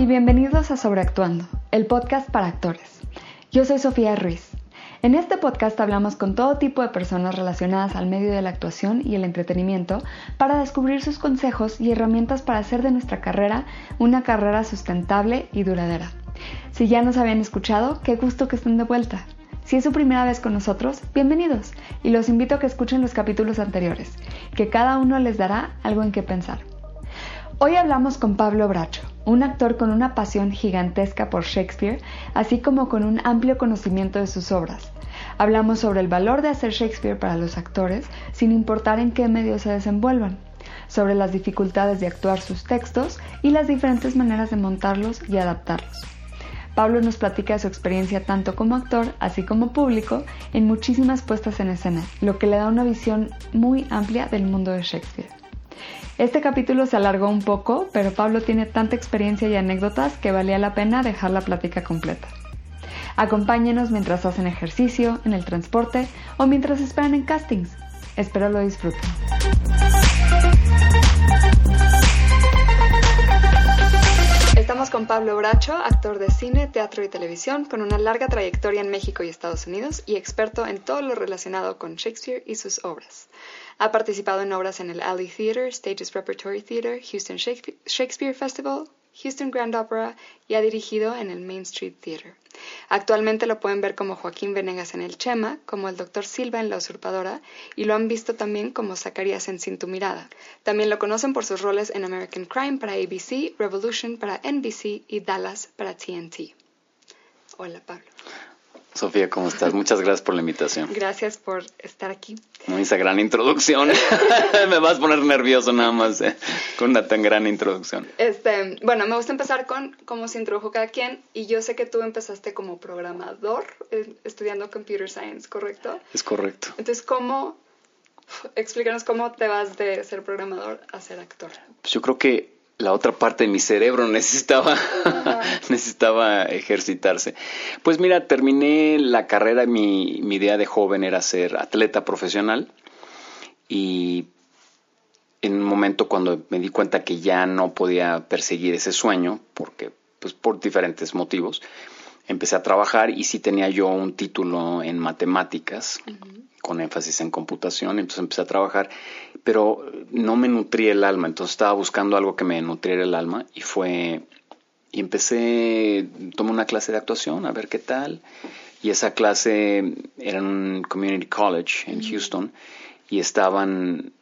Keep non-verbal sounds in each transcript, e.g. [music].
y bienvenidos a Sobreactuando, el podcast para actores. Yo soy Sofía Ruiz. En este podcast hablamos con todo tipo de personas relacionadas al medio de la actuación y el entretenimiento para descubrir sus consejos y herramientas para hacer de nuestra carrera una carrera sustentable y duradera. Si ya nos habían escuchado, qué gusto que estén de vuelta. Si es su primera vez con nosotros, bienvenidos y los invito a que escuchen los capítulos anteriores, que cada uno les dará algo en qué pensar. Hoy hablamos con Pablo Bracho, un actor con una pasión gigantesca por Shakespeare, así como con un amplio conocimiento de sus obras. Hablamos sobre el valor de hacer Shakespeare para los actores, sin importar en qué medio se desenvuelvan, sobre las dificultades de actuar sus textos y las diferentes maneras de montarlos y adaptarlos. Pablo nos platica de su experiencia tanto como actor, así como público, en muchísimas puestas en escena, lo que le da una visión muy amplia del mundo de Shakespeare. Este capítulo se alargó un poco, pero Pablo tiene tanta experiencia y anécdotas que valía la pena dejar la plática completa. Acompáñenos mientras hacen ejercicio, en el transporte o mientras esperan en castings. Espero lo disfruten. Estamos con Pablo Bracho, actor de cine, teatro y televisión, con una larga trayectoria en México y Estados Unidos y experto en todo lo relacionado con Shakespeare y sus obras. Ha participado en obras en el Alley Theatre, Stages Repertory Theatre, Houston Shakespeare Festival, Houston Grand Opera y ha dirigido en el Main Street Theatre. Actualmente lo pueden ver como Joaquín Venegas en El Chema, como el Dr. Silva en La Usurpadora y lo han visto también como Zacarías en Sin Tu Mirada. También lo conocen por sus roles en American Crime para ABC, Revolution para NBC y Dallas para TNT. Hola Pablo. Sofía, ¿cómo estás? Muchas gracias por la invitación. Gracias por estar aquí. Esa gran introducción. [laughs] me vas a poner nervioso nada más eh, con una tan gran introducción. Este, bueno, me gusta empezar con cómo se introdujo cada quien y yo sé que tú empezaste como programador eh, estudiando computer science, ¿correcto? Es correcto. Entonces, ¿cómo explícanos cómo te vas de ser programador a ser actor? Pues yo creo que la otra parte de mi cerebro [laughs] necesitaba, necesitaba ejercitarse. Pues mira, terminé la carrera, mi, mi idea de joven era ser atleta profesional y en un momento cuando me di cuenta que ya no podía perseguir ese sueño, porque pues por diferentes motivos, empecé a trabajar y sí tenía yo un título en matemáticas con énfasis en computación, entonces empecé a trabajar, pero no me nutría el alma, entonces estaba buscando algo que me nutriera el alma y fue, y empecé, tomé una clase de actuación, a ver qué tal, y esa clase era en un community college en Houston y estaban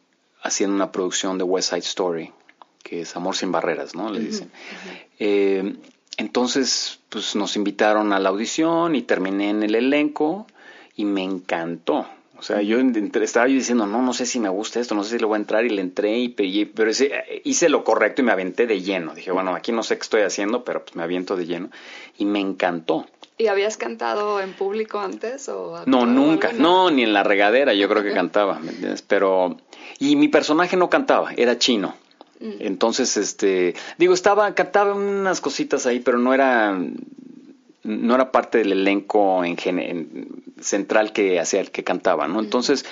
haciendo una producción de West Side Story, que es Amor sin Barreras, ¿no? Le dicen. Eh, entonces, pues nos invitaron a la audición y terminé en el elenco y me encantó. O sea, yo estaba yo diciendo, no, no sé si me gusta esto, no sé si le voy a entrar y le entré, y, pero hice lo correcto y me aventé de lleno. Dije, bueno, aquí no sé qué estoy haciendo, pero pues me aviento de lleno. Y me encantó. ¿Y habías cantado en público antes? O no, nunca. No, ni en la regadera yo creo que [laughs] cantaba, ¿me entiendes? Pero... Y mi personaje no cantaba, era chino. Mm. Entonces, este... Digo, estaba, cantaba unas cositas ahí, pero no era no era parte del elenco en, central que hacía el que cantaba, ¿no? Entonces,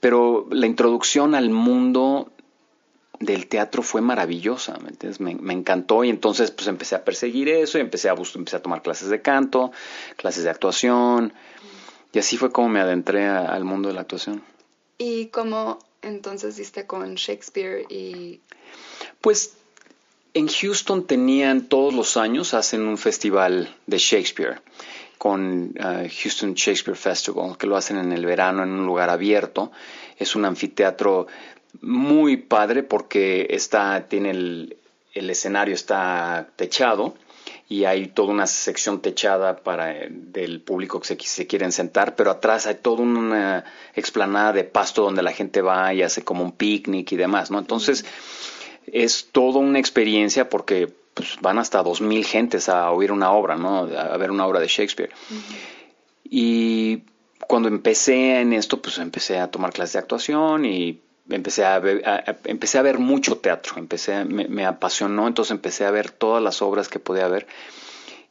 pero la introducción al mundo del teatro fue maravillosa, ¿me entiendes? Me, encantó y entonces pues empecé a perseguir eso y empecé a, empecé a tomar clases de canto, clases de actuación y así fue como me adentré al mundo de la actuación. ¿Y cómo entonces diste con Shakespeare y...? Pues en Houston tenían todos los años, hacen un festival de Shakespeare con uh, Houston Shakespeare Festival, que lo hacen en el verano en un lugar abierto. Es un anfiteatro muy padre porque está, tiene el, escenario está techado y hay toda una sección techada para del público que se, se, quieren sentar, pero atrás hay toda una explanada de pasto donde la gente va y hace como un picnic y demás, ¿no? Entonces, es toda una experiencia porque pues, van hasta dos mil gentes a oír una obra, ¿no? A ver una obra de Shakespeare. Y cuando empecé en esto, pues empecé a tomar clases de actuación y empecé a ver, empecé a ver mucho teatro, empecé, me, apasionó, entonces empecé a ver todas las obras que podía ver.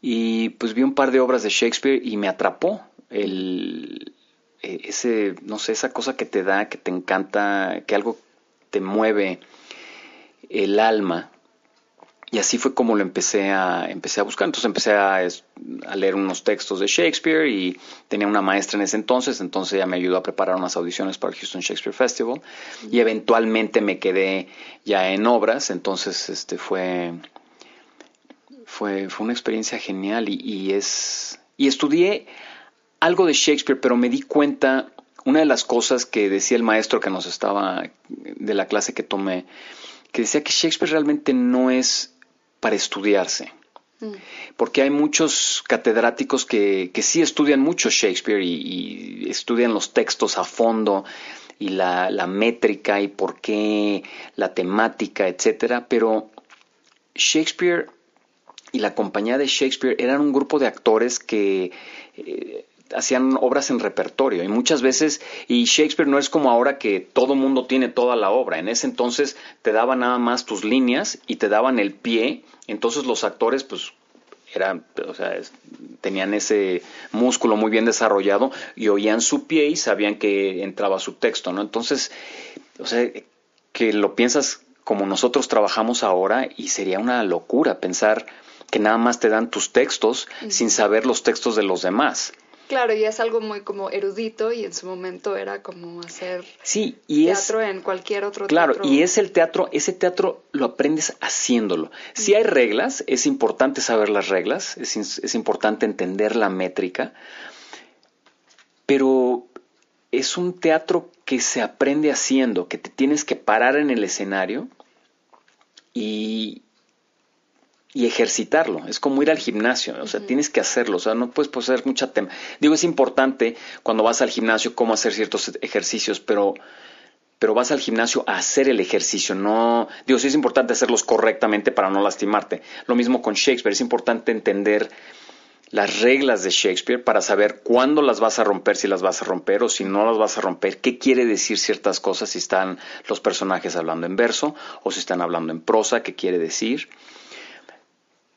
Y pues vi un par de obras de Shakespeare y me atrapó el, e, ese, no sé, esa cosa que te da, que te encanta, que algo te mueve el alma. Y así fue como lo empecé a, empecé a buscar. Entonces empecé a, leer unos textos de Shakespeare y tenía una maestra en ese entonces, entonces ella me ayudó a preparar unas audiciones para el Houston Shakespeare Festival. Y eventualmente me quedé ya en obras, entonces este fue, fue, fue una experiencia genial y, y, es, y estudié algo de Shakespeare, pero me di cuenta, una de las cosas que decía el maestro que nos estaba, de la clase que tomé, que decía que Shakespeare realmente no es para estudiarse. Mm. Porque hay muchos catedráticos que, que sí estudian mucho Shakespeare y, estudian los textos a fondo y la, la, métrica y por qué, la temática, etcétera, pero Shakespeare y la compañía de Shakespeare eran un grupo de actores que eh, hacían obras en repertorio y muchas veces, y Shakespeare no es como ahora que todo mundo tiene toda la obra, en ese entonces te daban nada más tus líneas y te daban el pie, entonces los actores pues eran, o sea, tenían ese músculo muy bien desarrollado y oían su pie y sabían que entraba su texto, ¿no? Entonces, o sea, que lo piensas como nosotros trabajamos ahora y sería una locura pensar que nada más te dan tus textos sin saber los textos de los demás. Claro, y es algo muy como erudito y en su momento era como hacer sí, y teatro en cualquier otro claro, teatro. Claro, y es el teatro, ese teatro lo aprendes haciéndolo. Si hay reglas, es importante saber las reglas, es, es importante entender la métrica, pero es un teatro que se aprende haciendo, que te tienes que parar en el escenario y, y ejercitarlo. Es como ir al gimnasio, o sea, tienes que hacerlo, o sea, no puedes poseer mucha tema. Digo, es importante cuando vas al gimnasio cómo hacer ciertos ejercicios, pero pero vas al gimnasio a hacer el ejercicio, no, digo, sí es importante hacerlos correctamente para no lastimarte. Lo mismo con Shakespeare, es importante entender las reglas de Shakespeare para saber cuándo las vas a romper, si las vas a romper o si no las vas a romper, qué quiere decir ciertas cosas, si están los personajes hablando en verso o si están hablando en prosa, qué quiere decir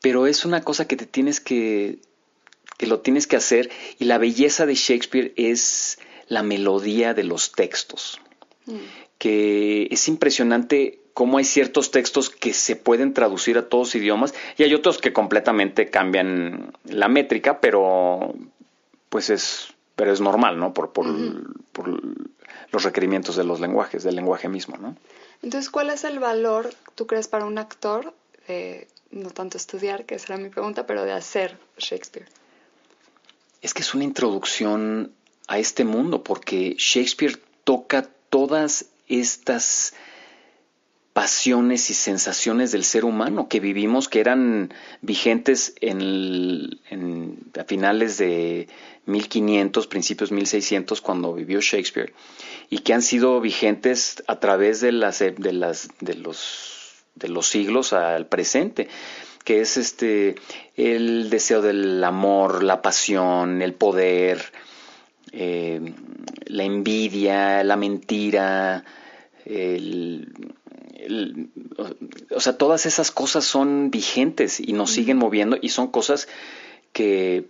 pero es una cosa que te tienes que, que lo tienes que hacer y la belleza de Shakespeare es la melodía de los textos, mm. que es impresionante cómo hay ciertos textos que se pueden traducir a todos idiomas y hay otros que completamente cambian la métrica, pero pues es, pero es normal, ¿no? Por, por, por los requerimientos de los lenguajes, del lenguaje mismo, ¿no? Entonces, ¿cuál es el valor, tú crees, para un actor de no tanto estudiar, que será mi pregunta, pero de hacer Shakespeare? Es que es una introducción a este mundo, porque Shakespeare toca todas estas pasiones y sensaciones del ser humano que vivimos, que eran vigentes en, a finales de 1500, principios 1600, cuando vivió Shakespeare, y que han sido vigentes a través de, las, de, las, de los de los siglos al presente, que es este el deseo del amor, la pasión, el poder, eh, la envidia, la mentira, o sea, todas esas cosas son vigentes y nos siguen moviendo y son cosas que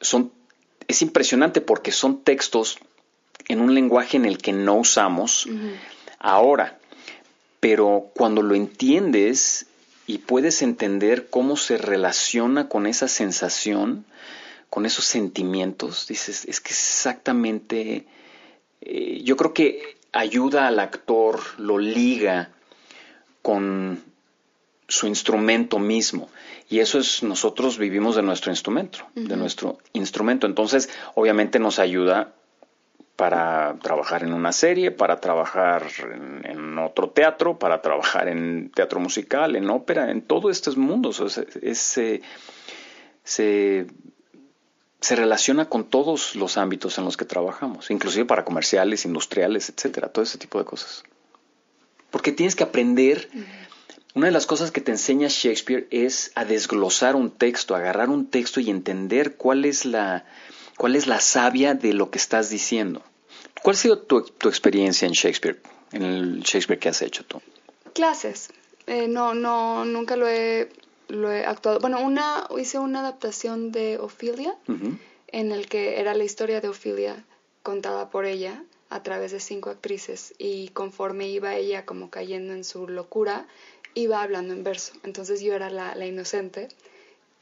son, es impresionante porque son textos en un lenguaje en el que no usamos ahora pero cuando lo entiendes y puedes entender cómo se relaciona con esa sensación, con esos sentimientos, dices, es que exactamente, eh, yo creo que ayuda al actor, lo liga con su instrumento mismo. Y eso es, nosotros vivimos de nuestro instrumento, de nuestro instrumento. Entonces, obviamente nos ayuda para trabajar en una serie, para trabajar en, otro teatro, para trabajar en teatro musical, en ópera, en todos estos mundos. se, se, relaciona con todos los ámbitos en los que trabajamos, inclusive para comerciales, industriales, etcétera, todo ese tipo de cosas. Porque tienes que aprender. Una de las cosas que te enseña Shakespeare es a desglosar un texto, agarrar un texto y entender cuál es la, ¿Cuál es la savia de lo que estás diciendo? ¿Cuál ha sido tu, experiencia en Shakespeare, en el Shakespeare que has hecho tú? Clases. Eh, no, no, nunca lo he, lo he actuado. Bueno, una, hice una adaptación de Ophelia, en el que era la historia de Ophelia contada por ella a través de cinco actrices y conforme iba ella como cayendo en su locura, iba hablando en verso. Entonces yo era la, la inocente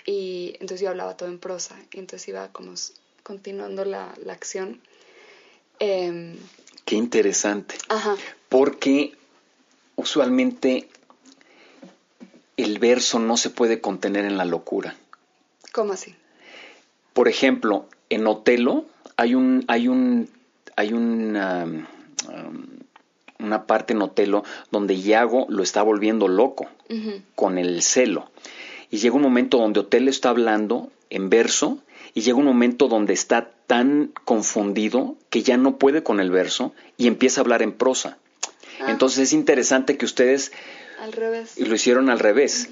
y entonces yo hablaba todo en prosa. Y entonces iba como continuando la, la acción. Em, Qué interesante. Ajá. Porque usualmente el verso no se puede contener en la locura. ¿Cómo así? Por ejemplo, en Otelo hay un, hay un, hay una, um, una parte en Otelo donde Iago lo está volviendo loco con el celo. Y llega un momento donde Otelo está hablando en verso y llega un momento donde está tan confundido que ya no puede con el verso y empieza a hablar en prosa. Ah. Entonces es interesante que ustedes al revés. Y lo hicieron al revés.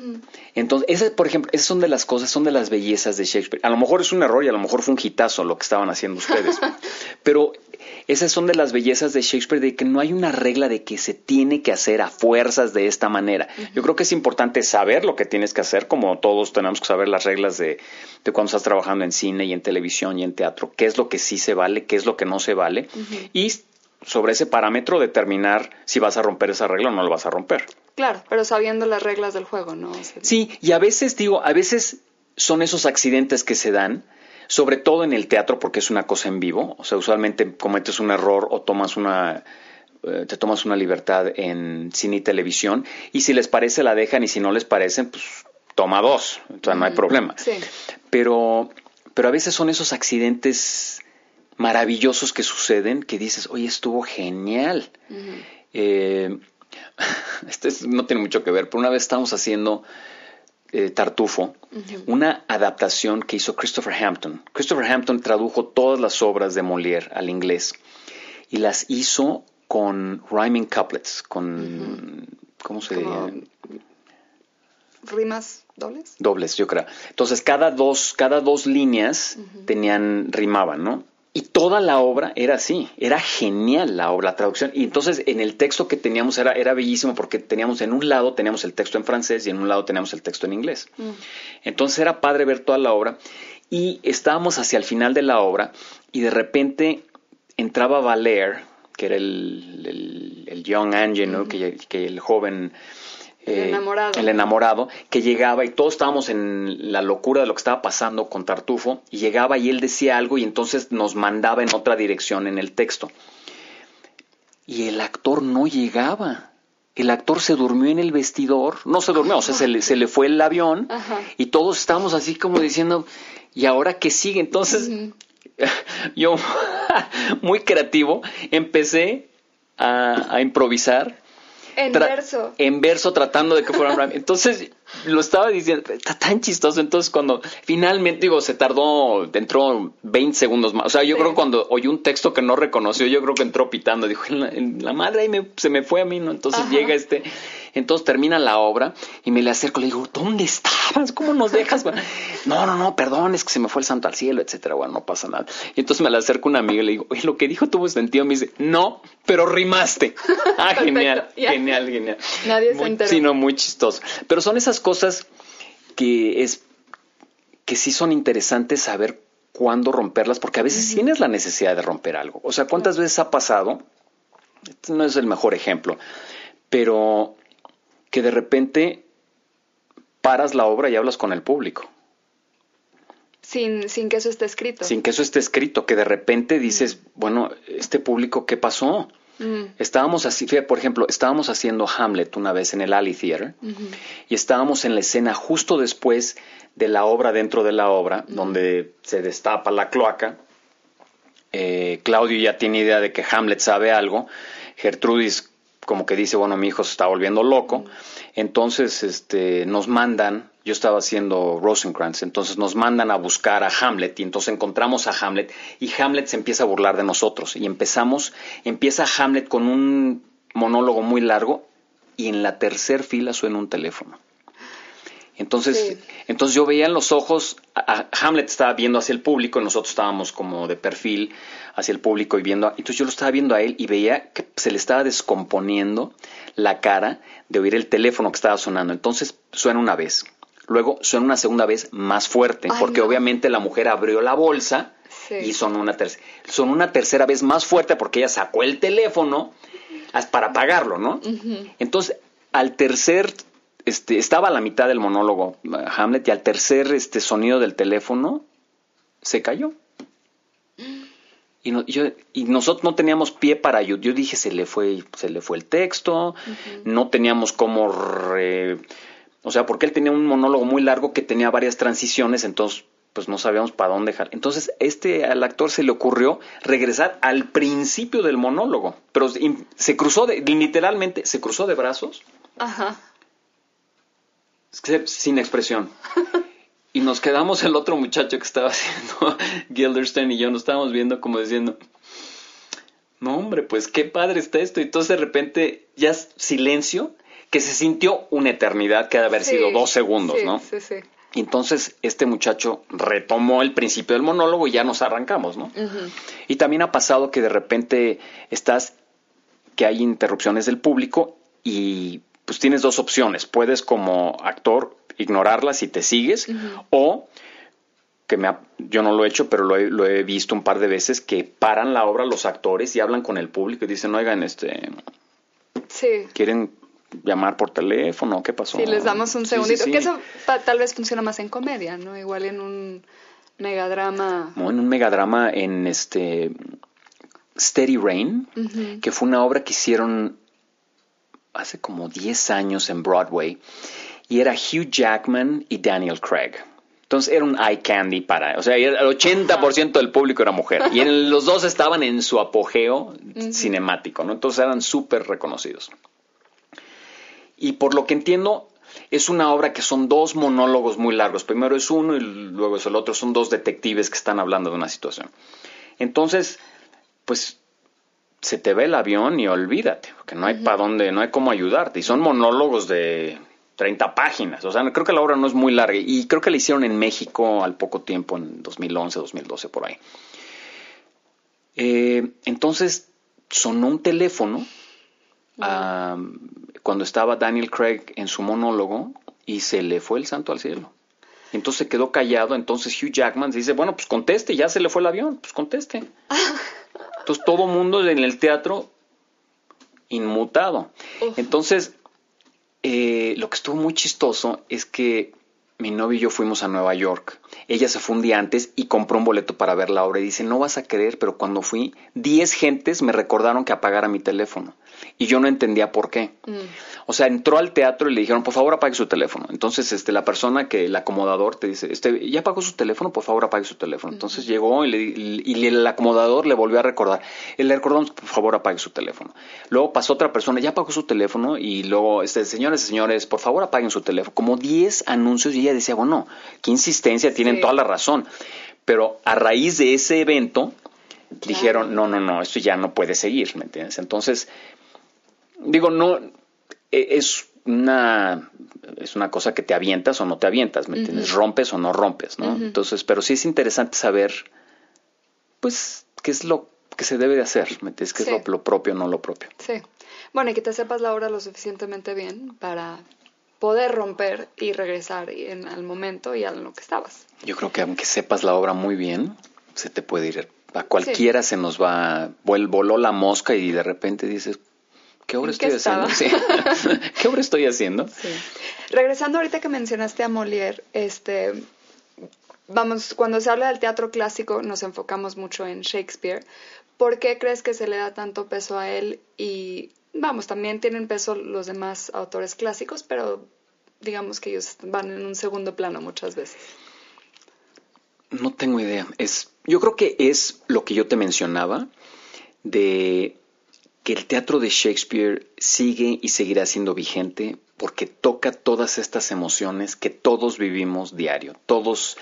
Entonces, esas, por ejemplo, esas son de las cosas, son de las bellezas de Shakespeare. A lo mejor es un error y a lo mejor fue un hitazo lo que estaban haciendo ustedes. [laughs] pero esas son de las bellezas de Shakespeare, de que no hay una regla de que se tiene que hacer a fuerzas de esta manera. Yo creo que es importante saber lo que tienes que hacer, como todos tenemos que saber las reglas de, de cuando estás trabajando en cine y en televisión y en teatro, qué es lo que sí se vale, qué es lo que no se vale. Y sobre ese parámetro determinar si vas a romper esa regla o no lo vas a romper. Claro, pero sabiendo las reglas del juego, ¿no? sí, y a veces digo, a veces son esos accidentes que se dan, sobre todo en el teatro porque es una cosa en vivo, o sea, usualmente cometes un error o tomas una eh, te tomas una libertad en cine y televisión y si les parece la dejan y si no les parece, pues toma dos, sea, no hay problema. Sí. Pero pero a veces son esos accidentes maravillosos que suceden que dices, oye, estuvo genial. Eh, [laughs] esto no tiene mucho que ver, pero una vez estábamos haciendo eh, Tartufo, una adaptación que hizo Christopher Hampton. Christopher Hampton tradujo todas las obras de Molière al inglés y las hizo con rhyming couplets, con, ¿cómo se diría? rimas dobles. Dobles, yo creo. Entonces, cada dos, cada dos líneas tenían, rimaban, ¿no? Y toda la obra era así, era genial la obra, la traducción. Y entonces en el texto que teníamos era, era bellísimo porque teníamos en un lado teníamos el texto en francés y en un lado teníamos el texto en inglés. Mm. Entonces era padre ver toda la obra y estábamos hacia el final de la obra y de repente entraba Valer, que era el, el, young angel, que, que el joven el eh, enamorado. El enamorado, que llegaba y todos estábamos en la locura de lo que estaba pasando con Tartufo, y llegaba y él decía algo y entonces nos mandaba en otra dirección en el texto. Y el actor no llegaba. El actor se durmió en el vestidor, no se durmió, o sea, se le, se le fue el avión y todos estábamos así como diciendo, ¿y ahora qué sigue? Entonces, [laughs] yo, [laughs] muy creativo, empecé a improvisar en verso. En verso, tratando de que fuera un Entonces, lo estaba diciendo, está tan chistoso. Entonces, cuando finalmente, digo, se tardó, entró 20 segundos más. O sea, yo creo que cuando oyó un texto que no reconoció, yo creo que entró pitando. Dijo, en la, madre ahí se me fue a mí, ¿no? Entonces llega este entonces termina la obra y me le acerco, le digo, ¿dónde estabas? ¿Cómo nos dejas? [laughs] no, no, no, perdón, es que se me fue el santo al cielo, etcétera. Bueno, no pasa nada. Y entonces me le acerco a un amigo y le digo, oye, lo que dijo tuvo sentido. Me dice, no, pero rimaste. [laughs] ah, genial, genial, genial. Nadie se enteró. Sí, no, muy chistoso. Pero son esas cosas que es que sí son interesantes saber cuándo romperlas, porque a veces tienes la necesidad de romper algo. O sea, ¿cuántas veces ha pasado? Este no es el mejor ejemplo, pero que de repente paras la obra y hablas con el público. Sin, sin que eso esté escrito. Sin que eso esté escrito, que de repente dices, bueno, este público, ¿qué pasó? Estábamos así, por ejemplo, estábamos haciendo Hamlet una vez en el Alley Theater y estábamos en la escena justo después de la obra dentro de la obra, donde se destapa la cloaca. Eh, Claudio ya tiene idea de que Hamlet sabe algo. Gertrudis como que dice, bueno, mi hijo se está volviendo loco. Entonces, este, nos mandan, yo estaba haciendo Rosencrantz, entonces nos mandan a buscar a Hamlet y entonces encontramos a Hamlet y Hamlet se empieza a burlar de nosotros y empezamos, empieza Hamlet con un monólogo muy largo y en la tercer fila suena un teléfono. Entonces, entonces yo veía en los ojos, a Hamlet estaba viendo hacia el público, y nosotros estábamos como de perfil hacia el público y viendo, entonces yo lo estaba viendo a él y veía que se le estaba descomponiendo la cara de oír el teléfono que estaba sonando. Entonces suena una vez, luego suena una segunda vez más fuerte, porque obviamente la mujer abrió la bolsa y sonó una tercera, sonó una tercera vez más fuerte porque ella sacó el teléfono para apagarlo, ¿no? Entonces, al tercer este, estaba a la mitad del monólogo Hamlet y al tercer este, sonido del teléfono se cayó. Y, yo, y nosotros no teníamos pie para yo. Yo dije, se le fue, se le fue el texto, no teníamos cómo... o sea, porque él tenía un monólogo muy largo que tenía varias transiciones, entonces pues no sabíamos para dónde dejar. Entonces, este al actor se le ocurrió regresar al principio del monólogo, pero se cruzó de, literalmente, se cruzó de brazos. Ajá. Sin expresión. [laughs] Y nos quedamos el otro muchacho que estaba [laughs] haciendo Gilderstein y yo nos estábamos viendo como diciendo, no hombre, pues qué padre está esto. Y entonces de repente ya silencio, que se sintió una eternidad que ha de haber sido dos segundos, ¿no? Sí, sí. Y entonces este muchacho retomó el principio del monólogo y ya nos arrancamos, ¿no? Y también ha pasado que de repente estás, que hay interrupciones del público y pues tienes dos opciones. Puedes como actor ignorarlas y te sigues o que me yo no lo he hecho, pero lo he, lo he, visto un par de veces, que paran la obra los actores y hablan con el público y dicen, oigan, este, sí. quieren llamar por teléfono, ¿qué pasó? Sí, les damos un segundito, que eso tal vez funciona más en comedia, ¿no? Igual en un megadrama. No, en un megadrama en este Steady Rain, que fue una obra que hicieron hace como 10 años en Broadway y era Hugh Jackman y Daniel Craig. Entonces era un eye candy para, o sea, el 80% del público era mujer y los dos estaban en su apogeo cinemático, ¿no? Entonces eran súper reconocidos. Y por lo que entiendo, es una obra que son dos monólogos muy largos. Primero es uno y luego es el otro. Son dos detectives que están hablando de una situación. Entonces, pues se te ve el avión y olvídate, porque no hay para dónde, no hay cómo ayudarte. Y son monólogos de 30 páginas. O sea, creo que la obra no es muy larga. Y creo que la hicieron en México al poco tiempo, en 2011, 2012, por ahí. Eh, entonces sonó un teléfono cuando estaba Daniel Craig en su monólogo y se le fue el santo al cielo. Entonces se quedó callado. Entonces Hugh Jackman dice, bueno, pues conteste, ya se le fue el avión, pues conteste. [laughs] Entonces todo mundo en el teatro inmutado. Entonces eh, lo que estuvo muy chistoso es que mi novio y yo fuimos a Nueva York. Ella se fue un día antes y compró un boleto para ver la obra y dice, no vas a creer, pero cuando fui, 10 gentes me recordaron que apagara mi teléfono y yo no entendía por qué. Mm. O sea, entró al teatro y le dijeron, por favor, apague su teléfono. Entonces, este, la persona que, el acomodador, te dice, este, ya apagó su teléfono, por favor, apague su teléfono. Entonces llegó y, el acomodador le volvió a recordar. Él le recordó, por favor, apague su teléfono. Luego pasó otra persona, ya apagó su teléfono y luego, este, señores, señores, por favor, apaguen su teléfono. Como 10 anuncios y ella decía, bueno, qué insistencia, tienen toda la razón. Pero a raíz de ese evento, dijeron, no, no, no, esto ya no puede seguir, ¿me entiendes? Entonces, digo, no, e, es una, es una cosa que te avientas o no te avientas, ¿me entiendes? Rompes o no rompes, ¿no? Entonces, pero sí es interesante saber, pues, qué es lo que se debe de hacer, ¿me entiendes? ¿Qué es lo, propio o no lo propio? Sí. Bueno, y que te sepas la obra lo suficientemente bien para poder romper y regresar en, al momento y a lo que estabas. Yo creo que aunque sepas la obra muy bien, se te puede ir. A cualquiera se nos va, voló la mosca y de repente dices, ¿Qué obra estoy haciendo? [laughs] ¿Qué obra estoy haciendo? Regresando ahorita que mencionaste a Molière, este, vamos, cuando se habla del teatro clásico nos enfocamos mucho en Shakespeare. ¿Por qué crees que se le da tanto peso a él? Y vamos, también tienen peso los demás autores clásicos, pero digamos que ellos van en un segundo plano muchas veces. No tengo idea. Es, yo creo que es lo que yo te mencionaba de que el teatro de Shakespeare sigue y seguirá siendo vigente porque toca todas estas emociones que todos vivimos diario. Todos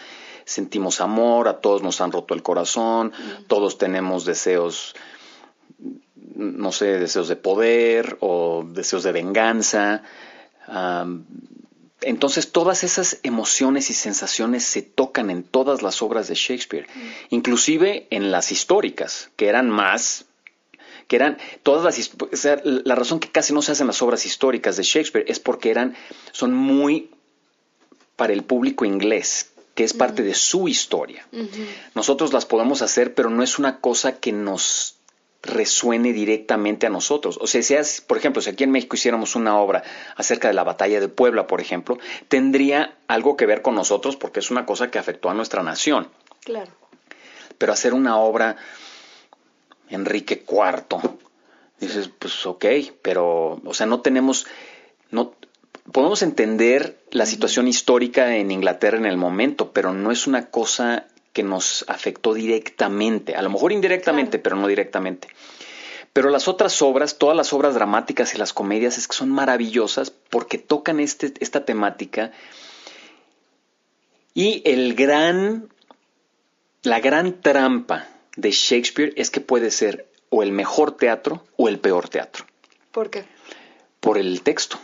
sentimos amor, a todos nos han roto el corazón, todos tenemos deseos, no sé, deseos de poder o deseos de venganza. entonces todas esas emociones y sensaciones se tocan en todas las obras de Shakespeare, inclusive en las históricas, que eran más que eran todas las o sea, la razón que casi no se hacen las obras históricas de Shakespeare es porque eran son muy para el público inglés que es parte de su historia. Nosotros las podemos hacer, pero no es una cosa que nos resuene directamente a nosotros. O sea, si por ejemplo, si aquí en México hiciéramos una obra acerca de la batalla de Puebla, por ejemplo, tendría algo que ver con nosotros porque es una cosa que afectó a nuestra nación. Claro. Pero hacer una obra Enrique IV, dices, pues ok, pero, o sea, no tenemos, no, podemos entender la situación histórica en Inglaterra en el momento, pero no es una cosa que nos afectó directamente, a lo mejor indirectamente, pero no directamente. Pero las otras obras, todas las obras dramáticas y las comedias, es que son maravillosas porque tocan este, esta temática. Y el gran, la gran trampa de Shakespeare es que puede ser o el mejor teatro o el peor teatro. ¿Por qué? Por el texto.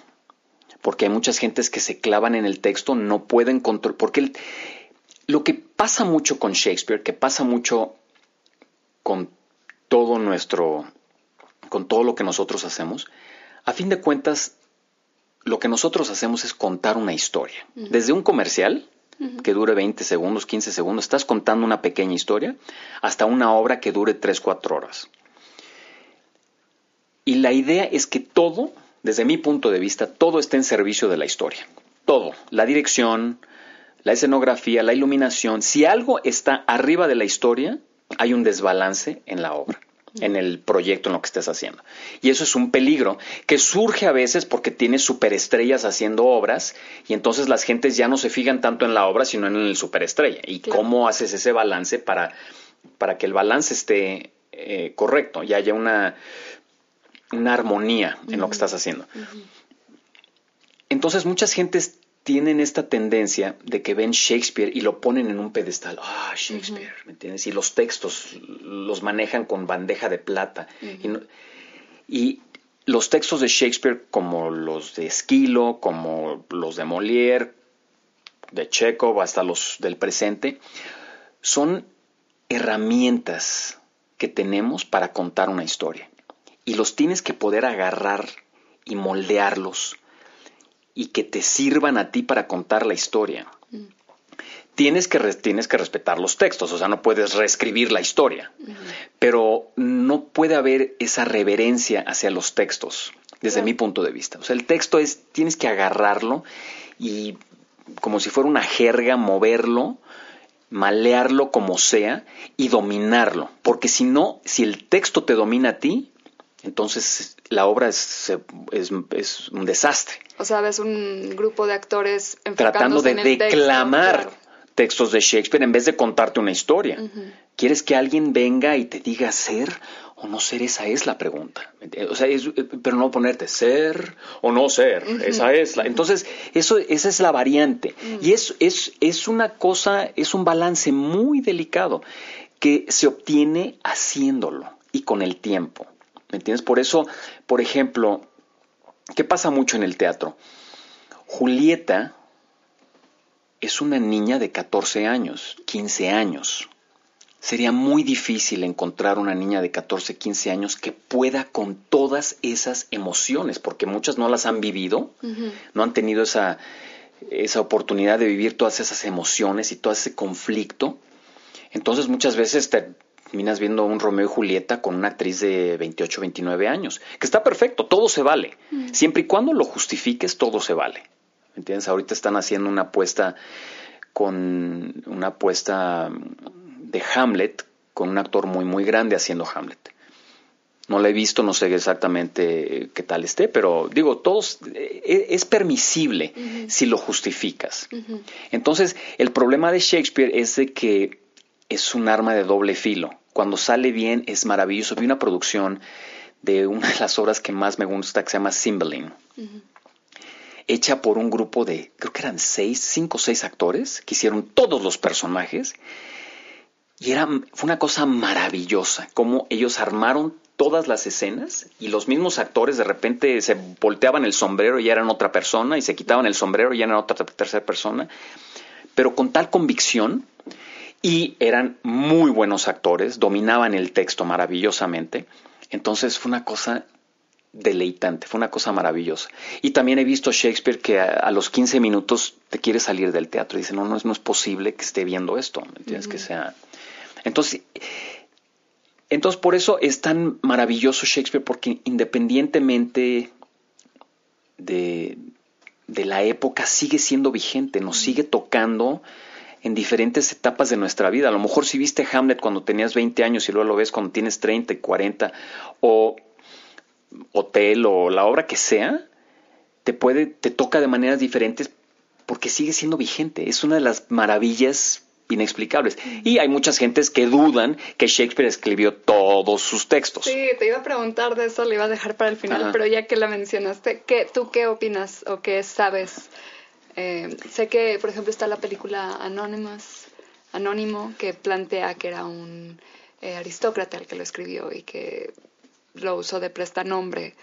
Porque hay muchas gentes que se clavan en el texto, no pueden controlar. Porque el, lo que pasa mucho con Shakespeare, que pasa mucho con todo nuestro, con todo lo que nosotros hacemos, a fin de cuentas, lo que nosotros hacemos es contar una historia. Desde un comercial, que dure 20 segundos, 15 segundos, estás contando una pequeña historia, hasta una obra que dure 3, 4 horas. Y la idea es que todo, desde mi punto de vista, todo está en servicio de la historia. Todo. La dirección, la escenografía, la iluminación, si algo está arriba de la historia, hay un desbalance en la obra, en el proyecto, en lo que estés haciendo. Y eso es un peligro que surge a veces porque tienes superestrellas haciendo obras y entonces las gentes ya no se fijan tanto en la obra, sino en el superestrella. ¿Y cómo haces ese balance para, para que el balance esté eh, correcto y haya una, una armonía en lo que estás haciendo? Entonces muchas gentes tienen esta tendencia de que ven Shakespeare y lo ponen en un pedestal. Ah, Shakespeare, ¿me entiendes? Y los textos los manejan con bandeja de plata. y, los textos de Shakespeare, como los de Esquilo, como los de Molière, de Chekhov, hasta los del presente, son herramientas que tenemos para contar una historia. Y los tienes que poder agarrar y moldearlos y que te sirvan a ti para contar la historia. Tienes que, tienes que respetar los textos, o sea, no puedes reescribir la historia, pero no puede haber esa reverencia hacia los textos, desde mi punto de vista. O sea, el texto es, tienes que agarrarlo y como si fuera una jerga, moverlo, malearlo como sea y dominarlo, porque si no, si el texto te domina a ti, entonces la obra es, es, un desastre. O sea, ves un grupo de actores tratando de declamar textos de Shakespeare en vez de contarte una historia. ¿Quieres que alguien venga y te diga ser o no ser? Esa es la pregunta. O sea, pero no ponerte ser o no ser. Esa es la. Entonces, eso, esa es la variante. Y es, es, es una cosa, es un balance muy delicado que se obtiene haciéndolo y con el tiempo. ¿Me entiendes? Por eso, por ejemplo, ¿qué pasa mucho en el teatro? Julieta es una niña de 14 años, 15 años. Sería muy difícil encontrar una niña de 14, 15 años que pueda con todas esas emociones, porque muchas no las han vivido, no han tenido esa, esa oportunidad de vivir todas esas emociones y todo ese conflicto. Entonces muchas veces te, terminas viendo un Romeo y Julieta con una actriz de 28, 29 años, que está perfecto, todo se vale. Mm. Siempre y cuando lo justifiques, todo se vale. ¿Entiendes? Ahorita están haciendo una apuesta con una apuesta de Hamlet con un actor muy muy grande haciendo Hamlet. No la he visto, no sé exactamente qué tal esté, pero digo, todos eh, es permisible si lo justificas. Entonces, el problema de Shakespeare es de que es un arma de doble filo. Cuando sale bien es maravilloso. Vi una producción de una de las obras que más me gusta que se llama Cymbeline. Hecha por un grupo de, creo que eran seis, cinco o seis actores que hicieron todos los personajes. Y era, fue una cosa maravillosa, como ellos armaron todas las escenas y los mismos actores de repente se volteaban el sombrero y eran otra persona y se quitaban el sombrero y eran otra tercera persona, pero con tal convicción y eran muy buenos actores, dominaban el texto maravillosamente. Entonces fue una cosa deleitante, fue una cosa maravillosa. Y también he visto Shakespeare que a, los 15 minutos te quiere salir del teatro y dice, no, no es, no es posible que esté viendo esto, ¿me entiendes? Que sea... Entonces, Entonces, por eso es tan maravilloso Shakespeare, porque independientemente de, de la época, sigue siendo vigente, nos sigue tocando en diferentes etapas de nuestra vida. A lo mejor si viste Hamlet cuando tenías 20 años y luego lo ves cuando tienes 30 y 40, o Hotel o la obra que sea, te puede, te toca de maneras diferentes porque sigue siendo vigente. Es una de las maravillas inexplicables. Y hay muchas gentes que dudan que Shakespeare escribió todos sus textos. Sí, te iba a preguntar de eso, le iba a dejar para el final, pero ya que la mencionaste, ¿qué, ¿tú qué opinas o qué sabes? Eh, sé que, por ejemplo, está la película Anonymous, Anónimo, que plantea que era un eh, aristócrata el que lo escribió y que lo usó de prestanombre.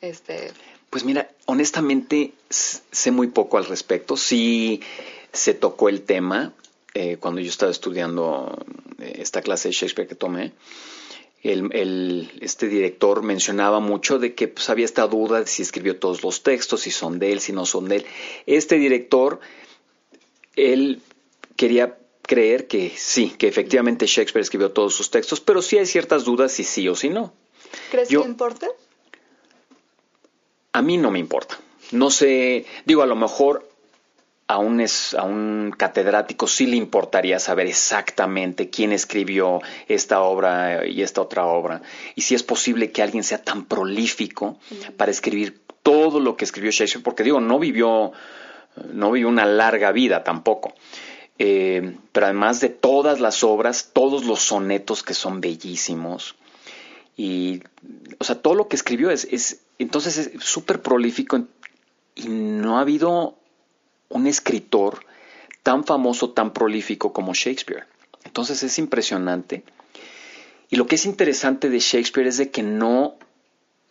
Este... Pues mira, honestamente sé muy poco al respecto. Sí se tocó el tema eh, cuando yo estaba estudiando eh, esta clase de Shakespeare que tomé. El, este director mencionaba mucho de que pues, había esta duda de si escribió todos los textos, si son de él, si no son de él. Este director, él quería creer que sí, que efectivamente Shakespeare escribió todos sus textos, pero sí hay ciertas dudas si sí o si no. ¿Crees que importa? A mí no me importa. No sé, digo, a lo mejor a un, es, a un catedrático sí le importaría saber exactamente quién escribió esta obra y esta otra obra. Y si es posible que alguien sea tan prolífico para escribir todo lo que escribió Shakespeare, porque digo, no vivió, no vivió una larga vida tampoco. Eh, pero además de todas las obras, todos los sonetos que son bellísimos, y, o sea, todo lo que escribió es, es entonces es súper prolífico y no ha habido un escritor tan famoso, tan prolífico como Shakespeare. Entonces es impresionante. Y lo que es interesante de Shakespeare es de que no,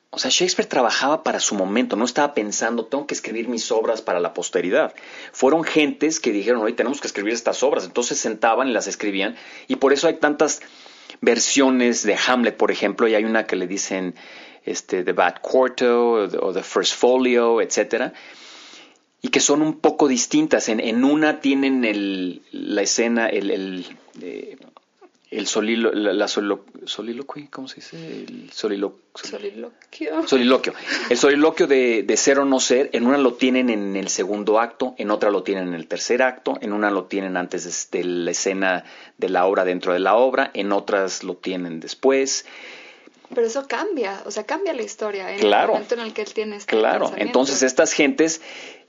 o sea, Shakespeare trabajaba para su momento, no estaba pensando, tengo que escribir mis obras para la posteridad. Fueron gentes que dijeron, hoy tenemos que escribir estas obras, entonces sentaban y las escribían, y por eso hay tantas versiones de Hamlet, por ejemplo, y hay una que le dicen este, The Bad Quarto o The First Folio, etcétera, y que son un poco distintas. En, en una tienen el, la escena, el, el, eh, el solilo, la, soliloquio, ¿cómo se dice? El soliloquio. Soliloquio. El soliloquio de, de, ser o no ser, en una lo tienen en el segundo acto, en otra lo tienen en el tercer acto, en una lo tienen antes de, la escena de la obra dentro de la obra, en otras lo tienen después. Pero eso cambia, o sea, cambia la historia en claro, el momento en el que él tiene este Claro, entonces estas gentes,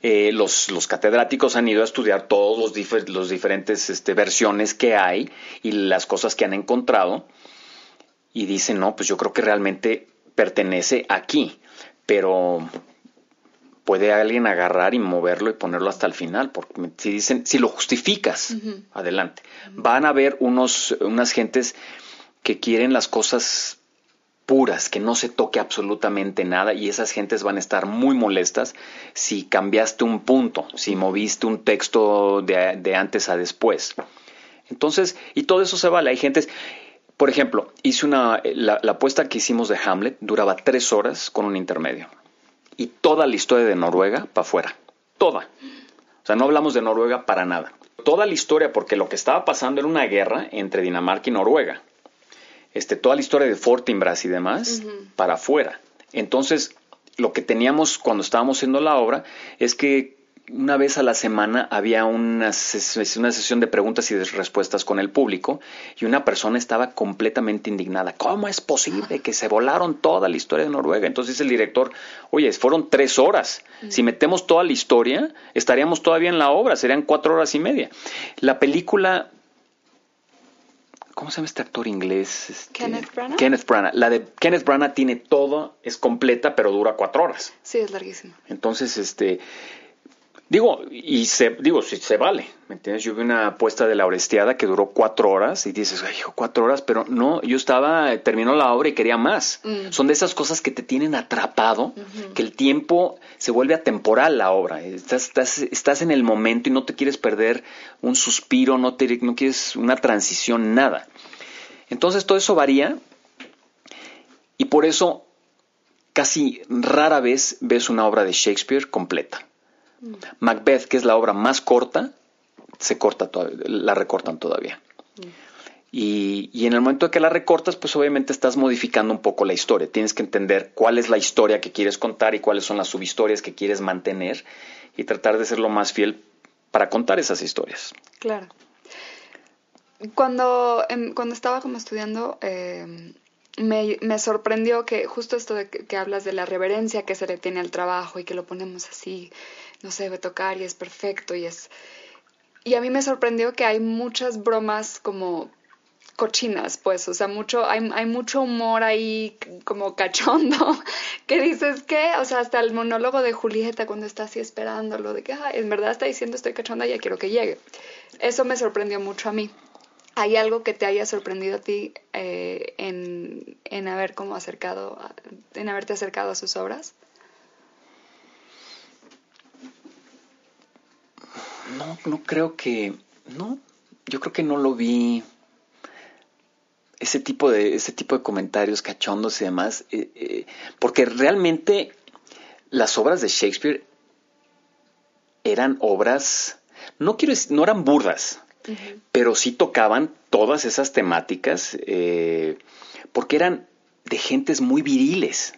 eh, los, los, catedráticos han ido a estudiar todos los, los diferentes este, versiones que hay y las cosas que han encontrado y dicen, no, pues yo creo que realmente pertenece aquí, pero puede alguien agarrar y moverlo y ponerlo hasta el final, porque si dicen, si lo justificas, adelante. Van a haber unos, unas gentes que quieren las cosas puras, que no se toque absolutamente nada y esas gentes van a estar muy molestas si cambiaste un punto, si moviste un texto de, de antes a después. Entonces, y todo eso se vale. Hay gentes, por ejemplo, hice una, la, apuesta que hicimos de Hamlet duraba tres horas con un intermedio. Y toda la historia de Noruega para afuera. Toda. O sea, no hablamos de Noruega para nada. Toda la historia, porque lo que estaba pasando era una guerra entre Dinamarca y Noruega. Este, toda la historia de Fortinbras y demás para afuera. Entonces, lo que teníamos cuando estábamos haciendo la obra es que una vez a la semana había una, una sesión de preguntas y de respuestas con el público y una persona estaba completamente indignada. ¿Cómo es posible que se volaron toda la historia de Noruega? Entonces dice el director, oye, fueron tres horas. Si metemos toda la historia, estaríamos todavía en la obra, serían cuatro horas y media. La película ¿Cómo se llama este actor inglés? Este, Kenneth Branagh. Kenneth Branagh. La de Kenneth Branagh tiene todo, es completa, pero dura cuatro horas. Sí, es larguísimo. Entonces, este, Digo, y se, digo, si se vale, ¿me entiendes? Yo vi una apuesta de la Orestiada que duró cuatro horas y dices, ay, cuatro horas, pero no, yo estaba, terminó la obra y quería más. Mm. Son de esas cosas que te tienen atrapado, que el tiempo se vuelve atemporal la obra. Estás, estás, estás, en el momento y no te quieres perder un suspiro, no, te, no quieres una transición, nada. Entonces todo eso varía y por eso casi rara vez ves una obra de Shakespeare completa. Macbeth, que es la obra más corta, se corta la recortan todavía. Y, y, en el momento que la recortas, pues obviamente estás modificando un poco la historia. Tienes que entender cuál es la historia que quieres contar y cuáles son las subhistorias que quieres mantener y tratar de ser lo más fiel para contar esas historias. Claro. Cuando, em, cuando estaba como estudiando, em, me, me, sorprendió que justo esto de que, que, hablas de la reverencia que se le tiene al trabajo y que lo ponemos así, no se debe tocar y es perfecto y es... Y a mí me sorprendió que hay muchas bromas como cochinas, pues, o sea, mucho, hay, mucho humor ahí como cachondo, [laughs] que dices que, o sea, hasta el monólogo de Julieta cuando está así esperándolo, de que, en verdad está diciendo estoy cachonda, ya quiero que llegue. Eso me sorprendió mucho a mí. ¿Hay algo que te haya sorprendido a ti eh, en, en, haber como acercado, en haberte acercado a sus obras? No, no creo que, no, yo creo que no lo vi. Ese tipo de, ese tipo de comentarios cachondos y demás, eh, eh, porque realmente las obras de Shakespeare eran obras, no quiero decir, no eran burdas, pero sí tocaban todas esas temáticas, eh, porque eran de gentes muy viriles.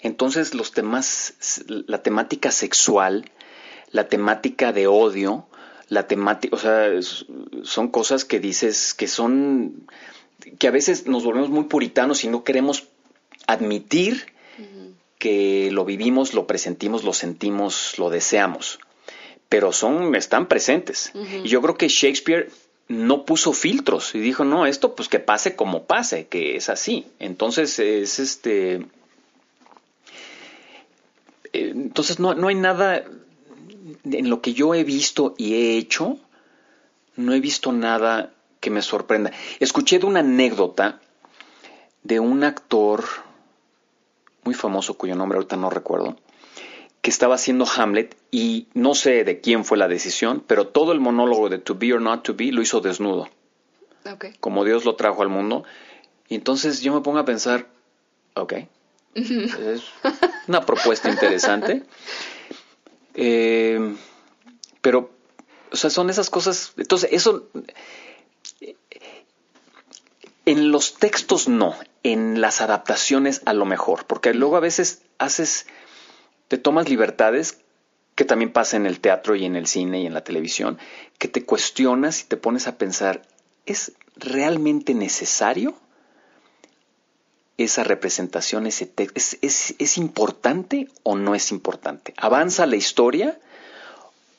Entonces los temas, la temática sexual, la temática de odio, la temática, o sea, son cosas que dices que son, que a veces nos volvemos muy puritanos y no queremos admitir que lo vivimos, lo presentimos, lo sentimos, lo deseamos pero son, están presentes. Y yo creo que Shakespeare no puso filtros y dijo, no, esto pues que pase como pase, que es así. Entonces es este... Eh, entonces no, no hay nada en lo que yo he visto y he hecho, no he visto nada que me sorprenda. Escuché de una anécdota de un actor muy famoso cuyo nombre ahorita no recuerdo, que estaba haciendo Hamlet y no sé de quién fue la decisión, pero todo el monólogo de To Be or Not to Be lo hizo desnudo. Como Dios lo trajo al mundo. Y entonces yo me pongo a pensar, ok, es una propuesta interesante. [laughs] Eh, pero, o sea, son esas cosas. Entonces, eso. En los textos no, en las adaptaciones a lo mejor, porque luego a veces haces te tomas libertades que también pasa en el teatro y en el cine y en la televisión, que te cuestionas y te pones a pensar, ¿es realmente necesario esa representación, ese texto? ¿Es, es, importante o no es importante? ¿Avanza la historia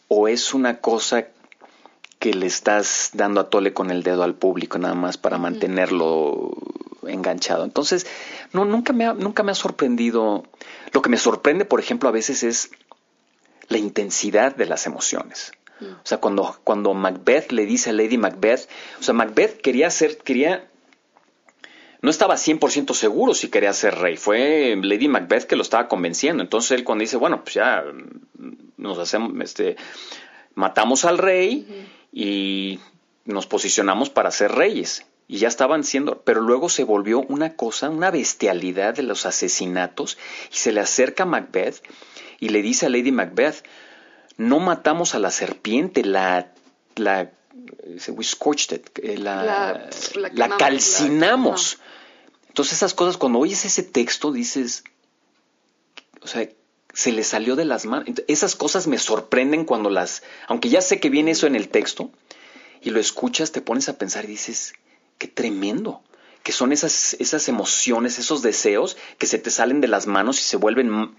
o es una cosa que le estás dando a tole con el dedo al público nada más para mantenerlo enganchado? Entonces, no, nunca me nunca me ha sorprendido lo que me sorprende, por ejemplo, a veces es la intensidad de las emociones. Mm. O sea, cuando, cuando Macbeth le dice a Lady Macbeth, o sea, Macbeth quería ser, quería, no estaba 100% seguro si quería ser rey, fue Lady Macbeth que lo estaba convenciendo. Entonces él cuando dice, bueno, pues ya nos hacemos, este, matamos al rey y nos posicionamos para ser reyes y ya estaban siendo, pero luego se volvió una cosa, una bestialidad de los asesinatos y se le acerca a Macbeth y le dice a Lady Macbeth, no matamos a la serpiente, la, la, we scorched it, eh, la, la, calcinamos. Entonces esas cosas, cuando oyes ese texto, dices, o sea, se le salió de las manos. Esas cosas me sorprenden cuando las, aunque ya sé que viene eso en el texto, y lo escuchas, te pones a pensar y dices, qué tremendo, que son esas, esas emociones, esos deseos que se te salen de las manos y se vuelven,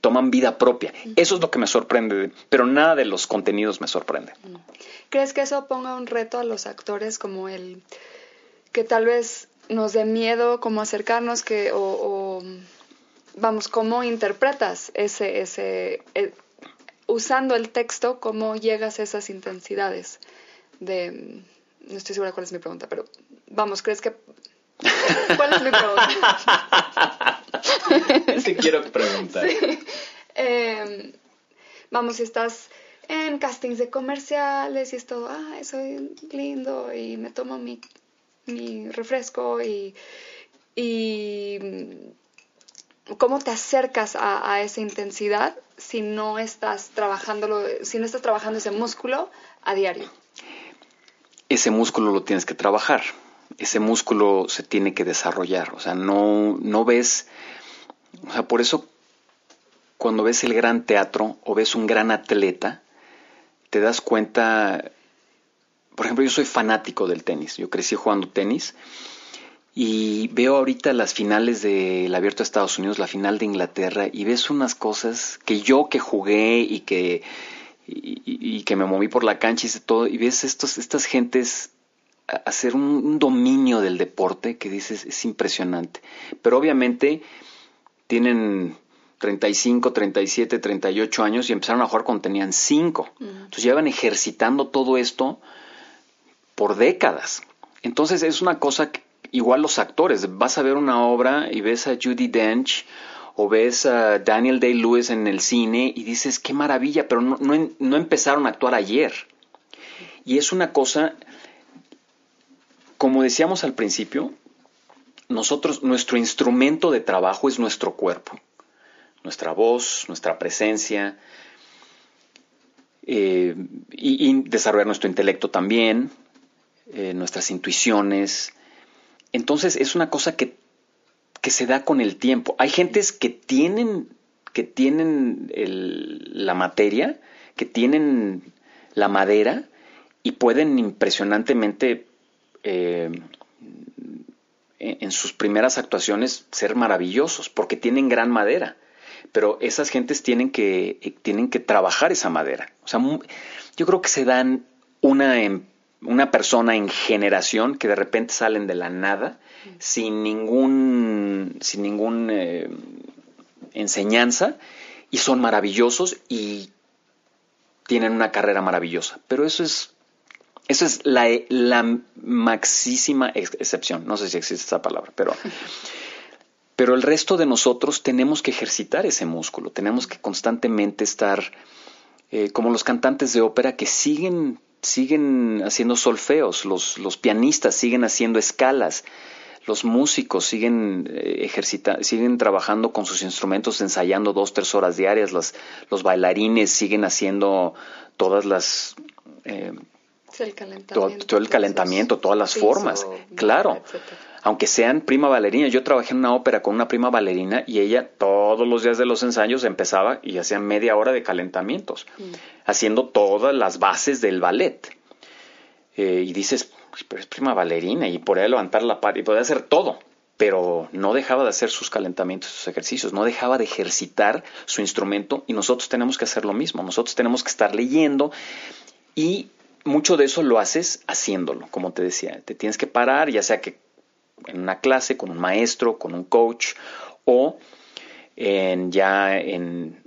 toman vida propia. Eso es lo que me sorprende, pero nada de los contenidos me sorprende. ¿Crees que eso ponga un reto a los actores como el que tal vez nos dé miedo como acercarnos que o, vamos cómo interpretas ese ese eh, usando el texto cómo llegas a esas intensidades de no estoy segura cuál es mi pregunta, pero vamos, ¿crees que... [laughs] ¿Cuál es mi pregunta? [laughs] [laughs] Te quiero preguntar. Em, vamos, si estás en castings de comerciales y es todo, ah, soy lindo y me tomo mi, mi refresco y, y cómo te acercas a, a, esa intensidad si no estás trabajándolo, si no estás trabajando ese músculo a diario ese músculo lo tienes que trabajar. Ese músculo se tiene que desarrollar. O sea, no, no ves, o sea, por eso cuando ves el gran teatro o ves un gran atleta, te das cuenta, por ejemplo, yo soy fanático del tenis, yo crecí jugando tenis y veo ahorita las finales del Abierto de Estados Unidos, la final de Inglaterra, y ves unas cosas que yo que jugué y que, y, que me moví por la cancha y todo, y ves estos, estas gentes hacer un, dominio del deporte que dices es impresionante. Pero obviamente tienen 35, 37, 38 años y empezaron a jugar cuando tenían 5. Entonces llevan ejercitando todo esto por décadas. Entonces es una cosa que, igual los actores, vas a ver una obra y ves a Judy Dench o ves a Daniel Day-Lewis en el cine y dices, qué maravilla, pero no, no empezaron a actuar ayer. Y es una cosa, como decíamos al principio, nosotros, nuestro instrumento de trabajo es nuestro cuerpo, nuestra voz, nuestra presencia, eh, y, desarrollar nuestro intelecto también, eh, nuestras intuiciones. Entonces es una cosa que, que, se da con el tiempo. Hay gentes que tienen, que tienen la materia, que tienen la madera y pueden impresionantemente eh, en sus primeras actuaciones ser maravillosos, porque tienen gran madera. Pero esas gentes tienen que, eh, tienen que trabajar esa madera. O sea, yo creo que se dan una, una persona en generación que de repente salen de la nada sin ningún, sin ningún eh, enseñanza y son maravillosos y tienen una carrera maravillosa. Pero eso es esa es la, la maxísima excepción. No sé si existe esa palabra, pero, [laughs] pero el resto de nosotros tenemos que ejercitar ese músculo. Tenemos que constantemente estar eh, como los cantantes de ópera que siguen, siguen haciendo solfeos, los, los pianistas siguen haciendo escalas, los músicos siguen eh, siguen trabajando con sus instrumentos, ensayando dos, tres horas diarias, los, los bailarines siguen haciendo todas las eh, todo, el calentamiento, todas las formas, claro. Aunque sean prima bailarina, yo trabajé en una ópera con una prima bailarina y ella todos los días de los ensayos empezaba y hacía media hora de calentamientos, mm. haciendo todas las bases del ballet. Eh, y dices, pero es prima bailarina y podía levantar la pata y podía hacer todo, pero no dejaba de hacer sus calentamientos, sus ejercicios, no dejaba de ejercitar su instrumento y nosotros tenemos que hacer lo mismo, nosotros tenemos que estar leyendo y mucho de eso lo haces haciéndolo, como te decía. Te tienes que parar, ya sea que en una clase, con un maestro, con un coach, o en, ya en,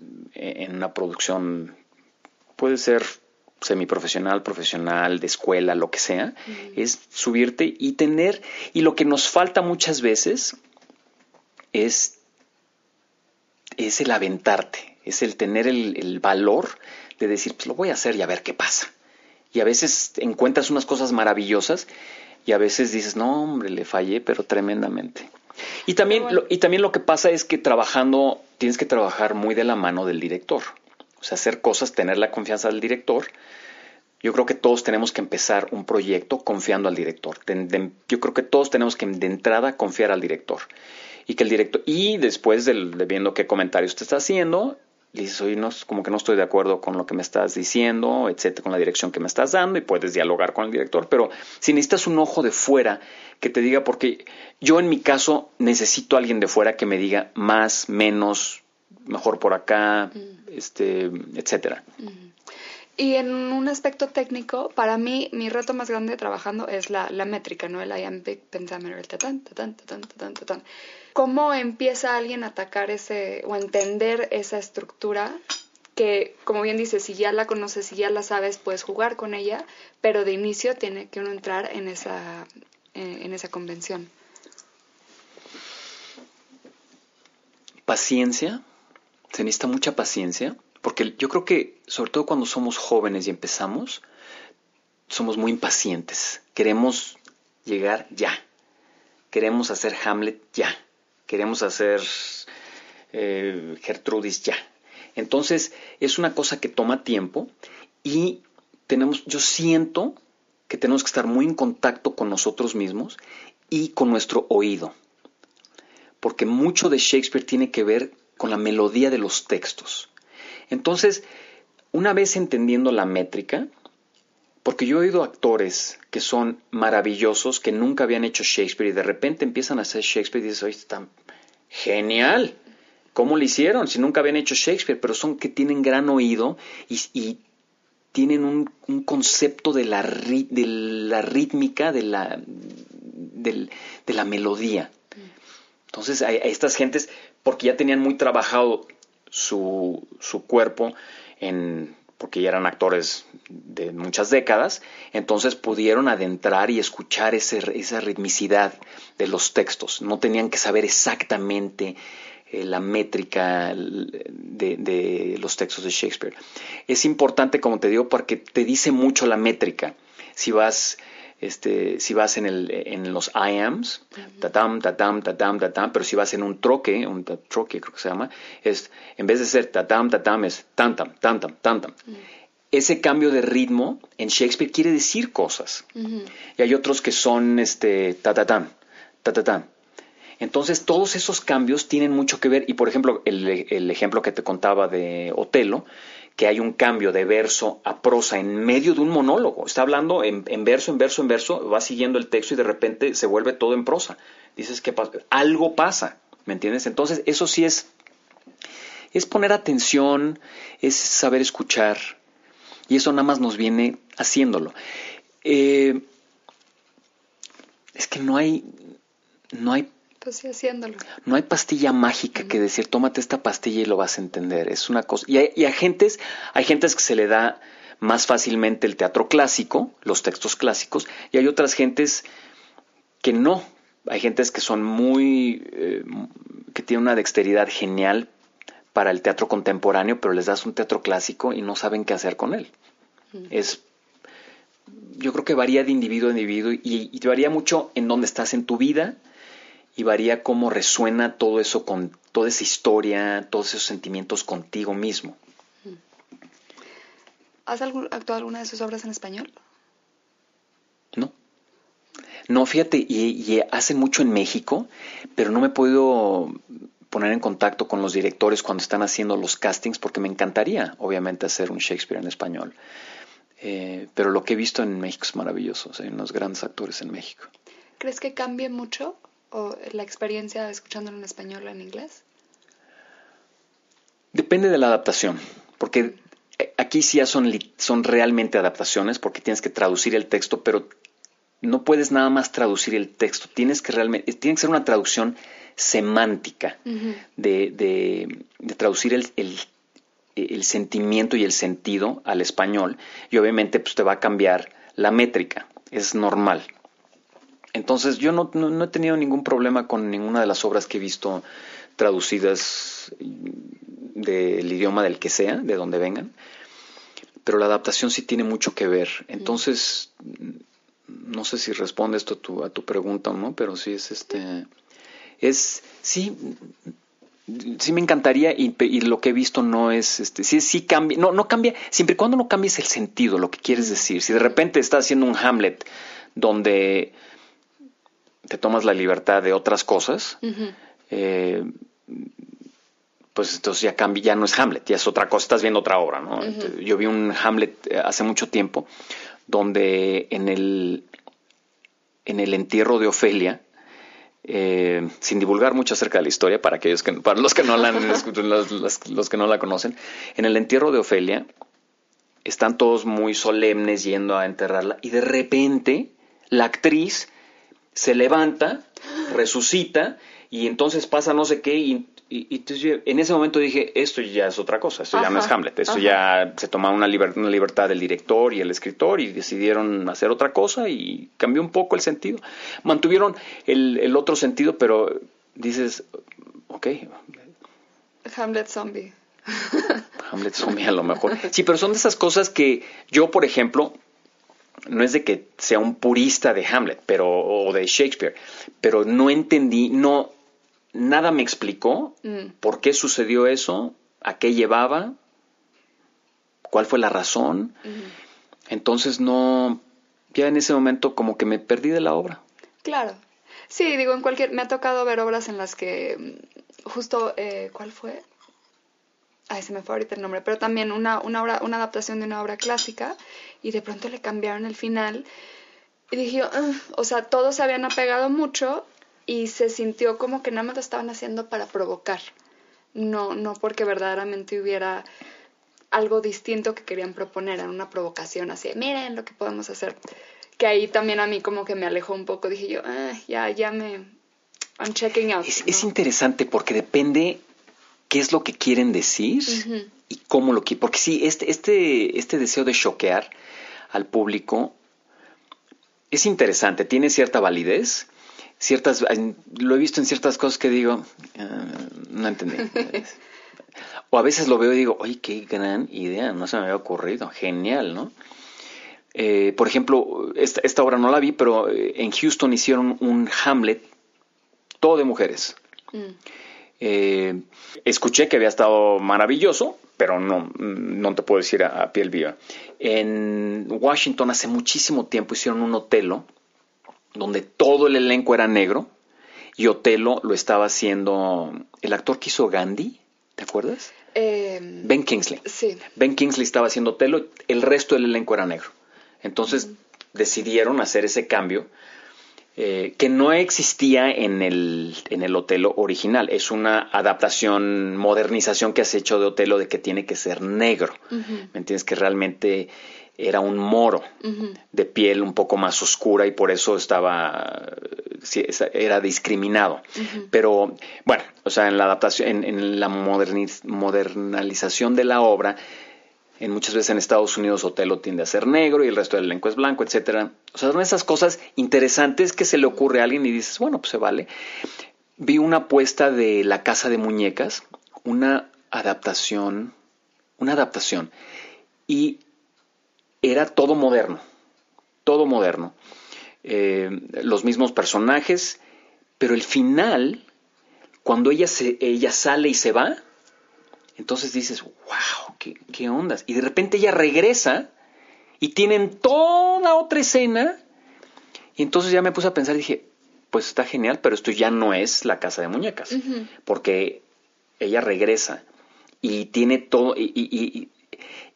una producción, puede ser semiprofesional, profesional, de escuela, lo que sea, es subirte y tener, y lo que nos falta muchas veces es, es el aventarte, es el tener el, el valor de decir, pues lo voy a hacer y a ver qué pasa y a veces encuentras unas cosas maravillosas y a veces dices, no, hombre, le fallé, pero tremendamente. Y también, lo, y también lo que pasa es que trabajando, tienes que trabajar muy de la mano del director. O sea, hacer cosas, tener la confianza del director. Yo creo que todos tenemos que empezar un proyecto confiando al director. yo creo que todos tenemos que de entrada confiar al director. Y que el director, y después de viendo qué comentarios te está haciendo, dices, oye, no, como que no estoy de acuerdo con lo que me estás diciendo, etcétera, con la dirección que me estás dando y puedes dialogar con el director, pero si necesitas un ojo de fuera que te diga, porque yo en mi caso necesito a alguien de fuera que me diga más, menos, mejor por acá, mm. este, etcétera. Mm. Y en un aspecto técnico, para mí, mi reto más grande trabajando es la, métrica, ¿no? El iambic pentameter, el tatán, tatán, tatán, tatán, tatán. ¿Cómo empieza alguien a atacar ese o entender esa estructura que, como bien dices, si ya la conoces, si ya la sabes, puedes jugar con ella, pero de inicio tiene que uno entrar en esa, eh, en esa convención? Paciencia, se necesita mucha paciencia porque yo creo que, sobre todo cuando somos jóvenes y empezamos, somos muy impacientes. Queremos llegar ya. Queremos hacer Hamlet ya. Queremos hacer eh, Gertrudis ya. Entonces, es una cosa que toma tiempo y tenemos, yo siento que tenemos que estar muy en contacto con nosotros mismos y con nuestro oído. Porque mucho de Shakespeare tiene que ver con la melodía de los textos. Entonces, una vez entendiendo la métrica, porque yo he oído actores que son maravillosos, que nunca habían hecho Shakespeare y de repente empiezan a hacer Shakespeare y dices, oye, está genial. ¿Cómo lo hicieron? Si nunca habían hecho Shakespeare, pero son que tienen gran oído y, tienen un, concepto de la, de la rítmica, de la, de la melodía. Entonces, a, estas gentes, porque ya tenían muy trabajado su, su cuerpo en porque ya eran actores de muchas décadas, entonces pudieron adentrar y escuchar esa ritmicidad de los textos. No tenían que saber exactamente eh, la métrica de, de, los textos de Shakespeare. Es importante, como te digo, porque te dice mucho la métrica. Si vas este, si vas en, el, en los IAMs, tatam, tatam, tatam, tatam, pero si vas en un troque, un troque creo que se llama, es, en vez de ser tatam, tatam, es tantam, tantam, tantam. Ese cambio de ritmo en Shakespeare quiere decir cosas. Y hay otros que son este, tatatam, tatatam. Entonces todos esos cambios tienen mucho que ver, y por ejemplo, el, el ejemplo que te contaba de Otelo, que hay un cambio de verso a prosa en medio de un monólogo. Está hablando en, verso, en verso, en verso, va siguiendo el texto y de repente se vuelve todo en prosa. Dices que algo pasa, ¿me entiendes? Entonces, eso sí es, es poner atención, es saber escuchar, y eso nada más nos viene haciéndolo. Eh, es que no hay, no hay pues haciéndolo. No hay pastilla mágica que decir, tómate esta pastilla y lo vas a entender. Es una cosa. Y hay, y hay gentes, hay gentes que se le da más fácilmente el teatro clásico, los textos clásicos, y hay otras gentes que no. Hay gentes que son muy, eh, que tienen una dexteridad genial para el teatro contemporáneo, pero les das un teatro clásico y no saben qué hacer con él. Es, yo creo que varía de individuo a individuo y, y varía mucho en dónde estás en tu vida, y varía cómo resuena todo eso con toda esa historia, todos esos sentimientos contigo mismo. ¿Has actuado alguna de sus obras en español? No. No, fíjate, y, y mucho en México, pero no me he podido poner en contacto con los directores cuando están haciendo los castings, porque me encantaría, obviamente, hacer un Shakespeare en español. Eh, pero lo que he visto en México es maravilloso, hay unos grandes actores en México. ¿Crees que cambie mucho o la experiencia escuchándolo en español o en inglés? Depende de la adaptación, porque eh, aquí sí ya son, son realmente adaptaciones, porque tienes que traducir el texto, pero no puedes nada más traducir el texto, tienes que realmente, tiene que ser una traducción semántica de, de, traducir el, el, el, sentimiento y el sentido al español, y obviamente pues te va a cambiar la métrica, es normal. Entonces yo no, he tenido ningún problema con ninguna de las obras que he visto traducidas del idioma del que sea, de donde vengan, pero la adaptación sí tiene mucho que ver. Entonces, no sé si responde esto a tu, a tu pregunta o no, pero sí es este, es, sí, sí me encantaría y, lo que he visto no es, este, sí, sí cambia, no, no cambia, siempre y cuando no cambies el sentido, lo que quieres decir. Si de repente estás haciendo un Hamlet donde te tomas la libertad de otras cosas, eh, pues entonces ya cambia, ya no es Hamlet, ya es otra cosa, estás viendo otra obra, ¿no? Yo vi un Hamlet eh, hace mucho tiempo donde en el, en el entierro de Ofelia, eh, sin divulgar mucho acerca de la historia para aquellos que para los que no la [laughs] los, los, que no la conocen en el entierro de Ofelia están todos muy solemnes yendo a enterrarla y de repente la actriz se levanta, resucita y entonces pasa no sé qué y, en ese momento dije, esto ya es otra cosa, esto ya no es Hamlet, esto ya se toma una, una libertad del director y el escritor y decidieron hacer otra cosa y cambió un poco el sentido. Mantuvieron el, el otro sentido, pero dices, ok. Hamlet zombie. Hamlet zombie a lo mejor. Sí, pero son de esas cosas que yo, por ejemplo, no es de que sea un purista de Hamlet pero, o de Shakespeare, pero no entendí, no, nada me explicó mm. por qué sucedió eso, a qué llevaba, cuál fue la razón. Entonces no, ya en ese momento como que me perdí de la obra. Claro. Sí, digo, en cualquier... Me ha tocado ver obras en las que mm, justo... Eh, ¿Cuál fue? Ay, se me fue ahorita el nombre, pero también una, una, obra, una adaptación de una obra clásica y de pronto le cambiaron el final y dije, o sea, todos se habían apegado mucho y se sintió como que nada más lo estaban haciendo para provocar, no, no porque verdaderamente hubiera algo distinto que querían proponer, era una provocación así, miren lo que podemos hacer. Que ahí también a mí como que me alejó un poco, dije yo, ah, ya, ya me, I'm checking out. Es, interesante porque depende qué es lo que quieren decir y cómo lo quieren, porque sí, este, este, este deseo de choquear al público es interesante, tiene cierta validez, ciertas, lo he visto en ciertas cosas que digo, ah, no entendí. [laughs] o a veces lo veo y digo, oye, qué gran idea, no se me había ocurrido, genial, ¿no? Eh, por ejemplo, esta, obra no la vi, pero eh, en Houston hicieron un Hamlet, todo de mujeres. Mm. Eh, escuché que había estado maravilloso, pero no, no te puedo decir a, a, piel viva. En Washington hace muchísimo tiempo hicieron un Otelo donde todo el elenco era negro y Otelo lo estaba haciendo el actor que hizo Gandhi, ¿te acuerdas? Em, ben Kingsley. Sí. Ben Kingsley estaba haciendo Otelo, el resto del elenco era negro. Entonces decidieron hacer ese cambio eh, que no existía en el, en el Otelo original. Es una adaptación, modernización que has hecho de Otelo de que tiene que ser negro. ¿Me entiendes? Que realmente era un moro de piel un poco más oscura y por eso estaba era discriminado. Pero bueno, o sea, en la adaptación, en, la modernización de la obra, en muchas veces en Estados Unidos Otelo tiende a ser negro y el resto del elenco es blanco, etcétera. O sea, son esas cosas interesantes que se le ocurre a alguien y dices, bueno, pues se vale. Vi una apuesta de La Casa de Muñecas, una adaptación, una adaptación. Y era todo moderno, todo moderno. Eh, los mismos personajes, pero el final, cuando ella, se, ella sale y se va, entonces dices, wow, qué, qué ondas. Y de repente ella regresa y tienen toda otra escena. Y entonces ya me puse a pensar y dije, pues está genial, pero esto ya no es la casa de muñecas, porque ella regresa y tiene todo, y,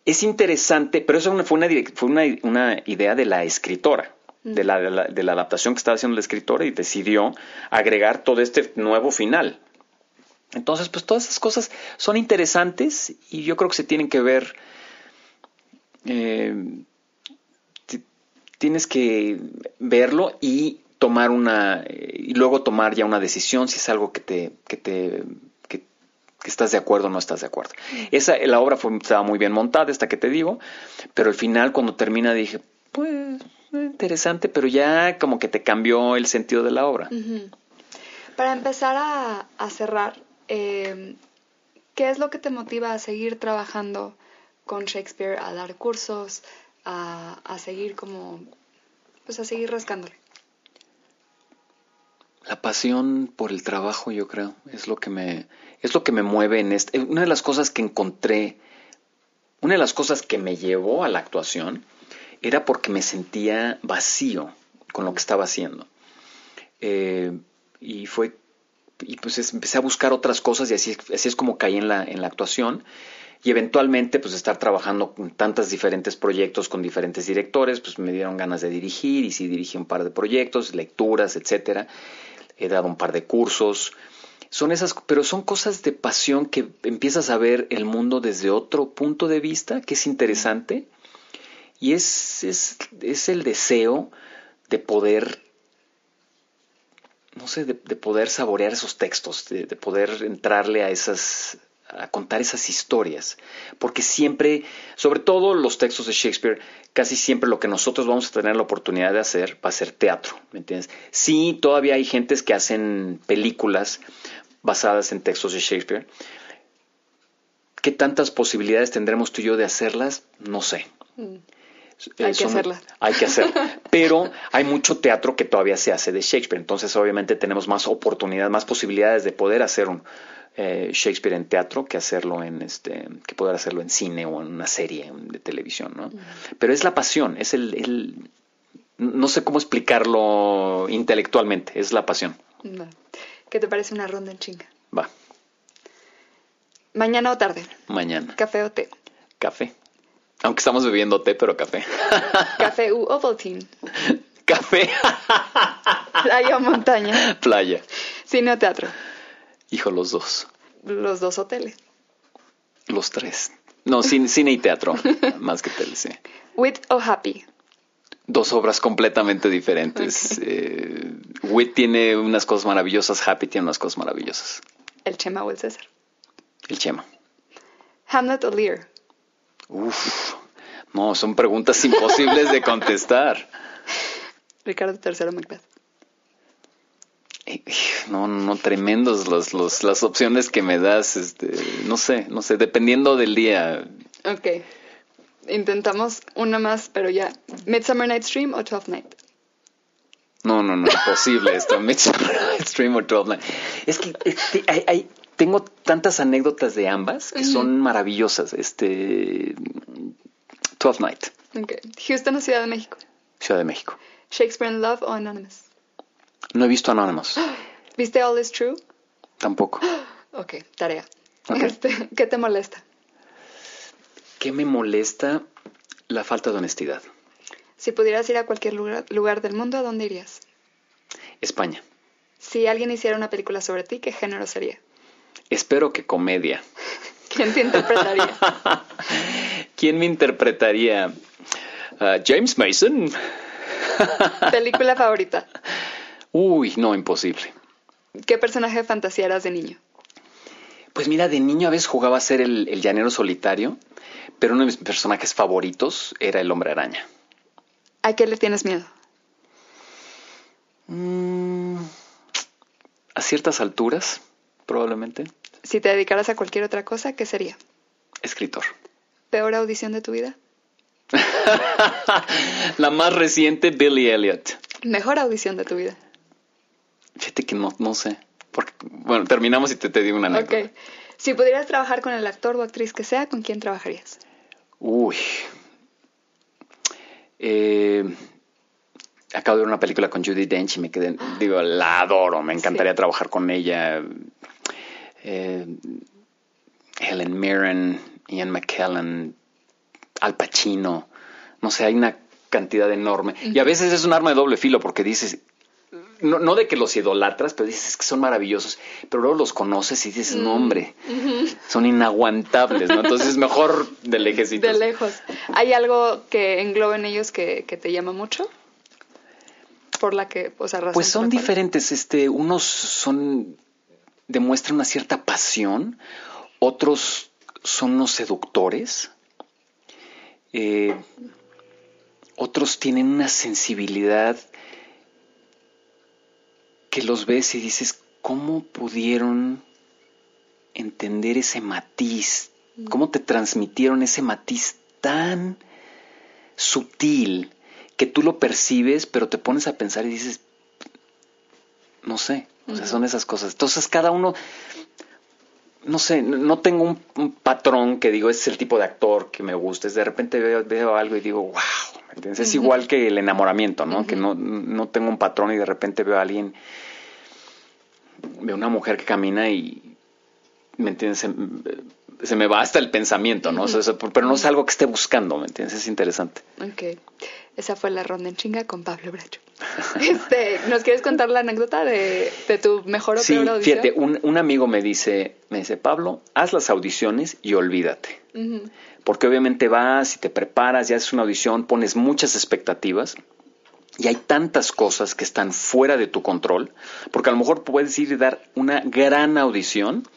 es interesante, pero eso fue una, fue una, idea de la escritora, de, la, de, la, adaptación que estaba haciendo la escritora y decidió agregar todo este nuevo final. Entonces, pues todas esas cosas son interesantes y yo creo que se tienen que ver. Eh, tienes que verlo y tomar una y luego tomar ya una decisión si es algo que te, que te que estás de acuerdo o no estás de acuerdo. Esa, la obra fue, estaba muy bien montada, esta que te digo, pero al final cuando termina dije, pues interesante, pero ya como que te cambió el sentido de la obra. Para empezar a, cerrar, eh, ¿qué es lo que te motiva a seguir trabajando con Shakespeare, a dar cursos, a, seguir como, pues a seguir rascándole? La pasión por el trabajo, yo creo, es lo que me, es lo que me mueve en este. Una de las cosas que encontré, una de las cosas que me llevó a la actuación era porque me sentía vacío con lo que estaba haciendo. Eh, y fue, y pues empecé a buscar otras cosas y así, así es como caí en la, en la actuación y eventualmente pues estar trabajando con tantos diferentes proyectos con diferentes directores pues me dieron ganas de dirigir y sí dirigí un par de proyectos lecturas etcétera he dado un par de cursos. Son esas, pero son cosas de pasión que empiezas a ver el mundo desde otro punto de vista, que es interesante. Y es, es, el deseo de poder, no sé, de, poder saborear esos textos, de, de poder entrarle a esas, a contar esas historias, porque siempre, sobre todo los textos de Shakespeare, casi siempre lo que nosotros vamos a tener la oportunidad de hacer va a ser teatro, ¿me entiendes? Sí, todavía hay gentes que hacen películas basadas en textos de Shakespeare. ¿Qué tantas posibilidades tendremos tú y yo de hacerlas? No sé. Mm. Hay que hacerlas. [laughs] Hay que hacerlas. Pero hay mucho teatro que todavía se hace de Shakespeare. Entonces, obviamente, tenemos más oportunidades, más posibilidades de poder hacer un, eh, Shakespeare en teatro que hacerlo en este que poder hacerlo en cine o en una serie de televisión ¿no? pero es la pasión es el, no sé cómo explicarlo intelectualmente, es la pasión. ¿Qué te parece una ronda en chinga? Va. ¿Mañana o tarde? Mañana. ¿Café o té? Café. Aunque estamos bebiendo té, pero café. ¿Café [laughs] u Ovaltine? Café. ¿Playa o montaña? Playa. ¿Cine o teatro? Hijo, los dos. Los dos hoteles. Los tres. No, cine, cine y teatro, [laughs] más que tele, sí. ¿Wit o happy? Dos obras completamente diferentes. Eh, Wit tiene unas cosas maravillosas, Happy tiene unas cosas maravillosas. ¿El Chema o el César? El Chema. ¿Hamlet o Lear? Uf, no, son preguntas imposibles de contestar. [laughs] Ricardo III Macbeth. Eh, no, no, tremendos los, los, las opciones que me das, este, no sé, no sé, dependiendo del día. Ok. Intentamos una más, pero ya. ¿Midsummer Night's Dream o Twelfth Night? No, no, no, imposible esto. [laughs] Midsummer Night's Dream o Twelfth Night. Es que este, hay, hay, tengo tantas anécdotas de ambas que son maravillosas. Este. Twelfth Night. Okay. ¿Houston o Ciudad de México? Ciudad de México. ¿Shakespeare in Love o Anonymous? No he visto Anonymous. [gasps] ¿Viste All Is True? Tampoco. [gasps] Ok, tarea. Este, ¿Qué te molesta? ¿Qué me molesta? La falta de honestidad. Si pudieras ir a cualquier lugar, lugar del mundo, ¿a dónde irías? España. Si alguien hiciera una película sobre ti, ¿qué género sería? Espero que comedia. ¿Quién te interpretaría? [laughs] ¿Quién me interpretaría? Uh, James Mason. ¿Película favorita? Uy, no, imposible. ¿Qué personaje de fantasía eras de niño? Pues mira, de niño a veces jugaba a ser el, el llanero solitario, pero uno de mis personajes favoritos era el hombre araña. ¿A qué le tienes miedo? Mm, a ciertas alturas, probablemente. Si te dedicaras a cualquier otra cosa, ¿qué sería? Escritor. ¿Peor audición de tu vida? [laughs] La más reciente, Billy Elliot. ¿Mejor audición de tu vida? Fíjate que no, no sé. Porque, bueno, terminamos y te, te digo una anécdota. Ok. Si pudieras trabajar con el actor o actriz que sea, ¿con quién trabajarías? Uy. Eh, acabo de ver una película con Judy Dench y me quedé, digo, la adoro, me encantaría Sí. trabajar con ella. Eh, Helen Mirren, Ian McKellen, Al Pacino, no sé, hay una cantidad enorme. Y a veces es un arma de doble filo porque dices, no, no de que los idolatras, pero dices que son maravillosos, pero luego los conoces y dices, no hombre, son inaguantables, ¿no? Entonces mejor de lejecitos. De lejos. ¿Hay algo que englobe en ellos que, que te llama mucho? Por la que, o sea, razón Pues son diferentes, este, unos son demuestran una cierta pasión, otros son unos seductores, eh, otros tienen una sensibilidad que los ves y dices, ¿cómo pudieron entender ese matiz? ¿Cómo te transmitieron ese matiz tan sutil que tú lo percibes, pero te pones a pensar y dices, no sé, o sea, son esas cosas. Entonces cada uno, no sé, no- tengo un, un patrón que digo, este es el tipo de actor que me gusta, es de repente veo, veo algo y digo, wow, ¿me entiendes? Es igual que el enamoramiento, ¿no? Que no, no tengo un patrón y de repente veo a alguien, veo una mujer que camina y, ¿me entiendes? Se, me va hasta el pensamiento, ¿no? O sea, eso- pero no es algo que esté buscando, ¿me entiendes? Es interesante. Ok. Esa fue la ronda en chinga con Pablo Bracho. [laughs] Este, ¿Nos quieres contar la anécdota de, de tu mejor o Sí, peor audición? fíjate, un, un amigo me dice, me dice, Pablo, haz las audiciones y olvídate. Porque obviamente vas y te preparas, ya haces una audición, pones muchas expectativas y hay tantas cosas que están fuera de tu control, porque a lo mejor puedes ir y dar una gran audición,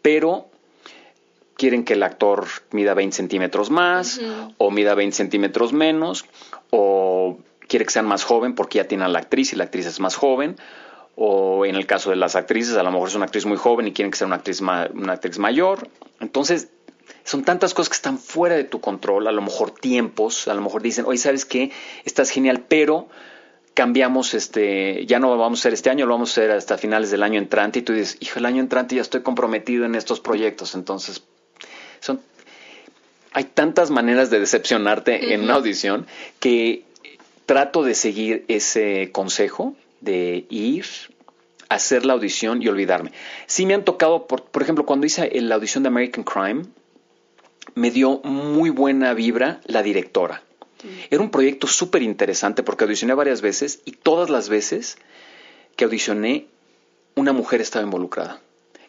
pero quieren que el actor mida 20 centímetros más o mida 20 centímetros menos o quiere que sean más joven porque ya tiene a la actriz y la actriz es más joven o en el caso de las actrices a lo mejor es una actriz muy joven y quieren que sea una actriz, ma- una actriz mayor. Entonces son tantas cosas que están fuera de tu control, a lo mejor tiempos, a lo mejor dicen, oye, ¿sabes qué? Estás genial, pero cambiamos, este, ya no lo vamos a hacer este año, lo vamos a hacer hasta finales del año entrante, y tú dices, hijo, el año entrante ya estoy comprometido en estos proyectos, entonces, son, hay tantas maneras de decepcionarte en una audición que trato de seguir ese consejo de ir, hacer la audición y olvidarme. Sí me han tocado, por, por ejemplo, cuando hice la audición de American Crime, me dio muy buena vibra la directora. Era un proyecto súper interesante porque audicioné varias veces y todas las veces que audicioné, una mujer estaba involucrada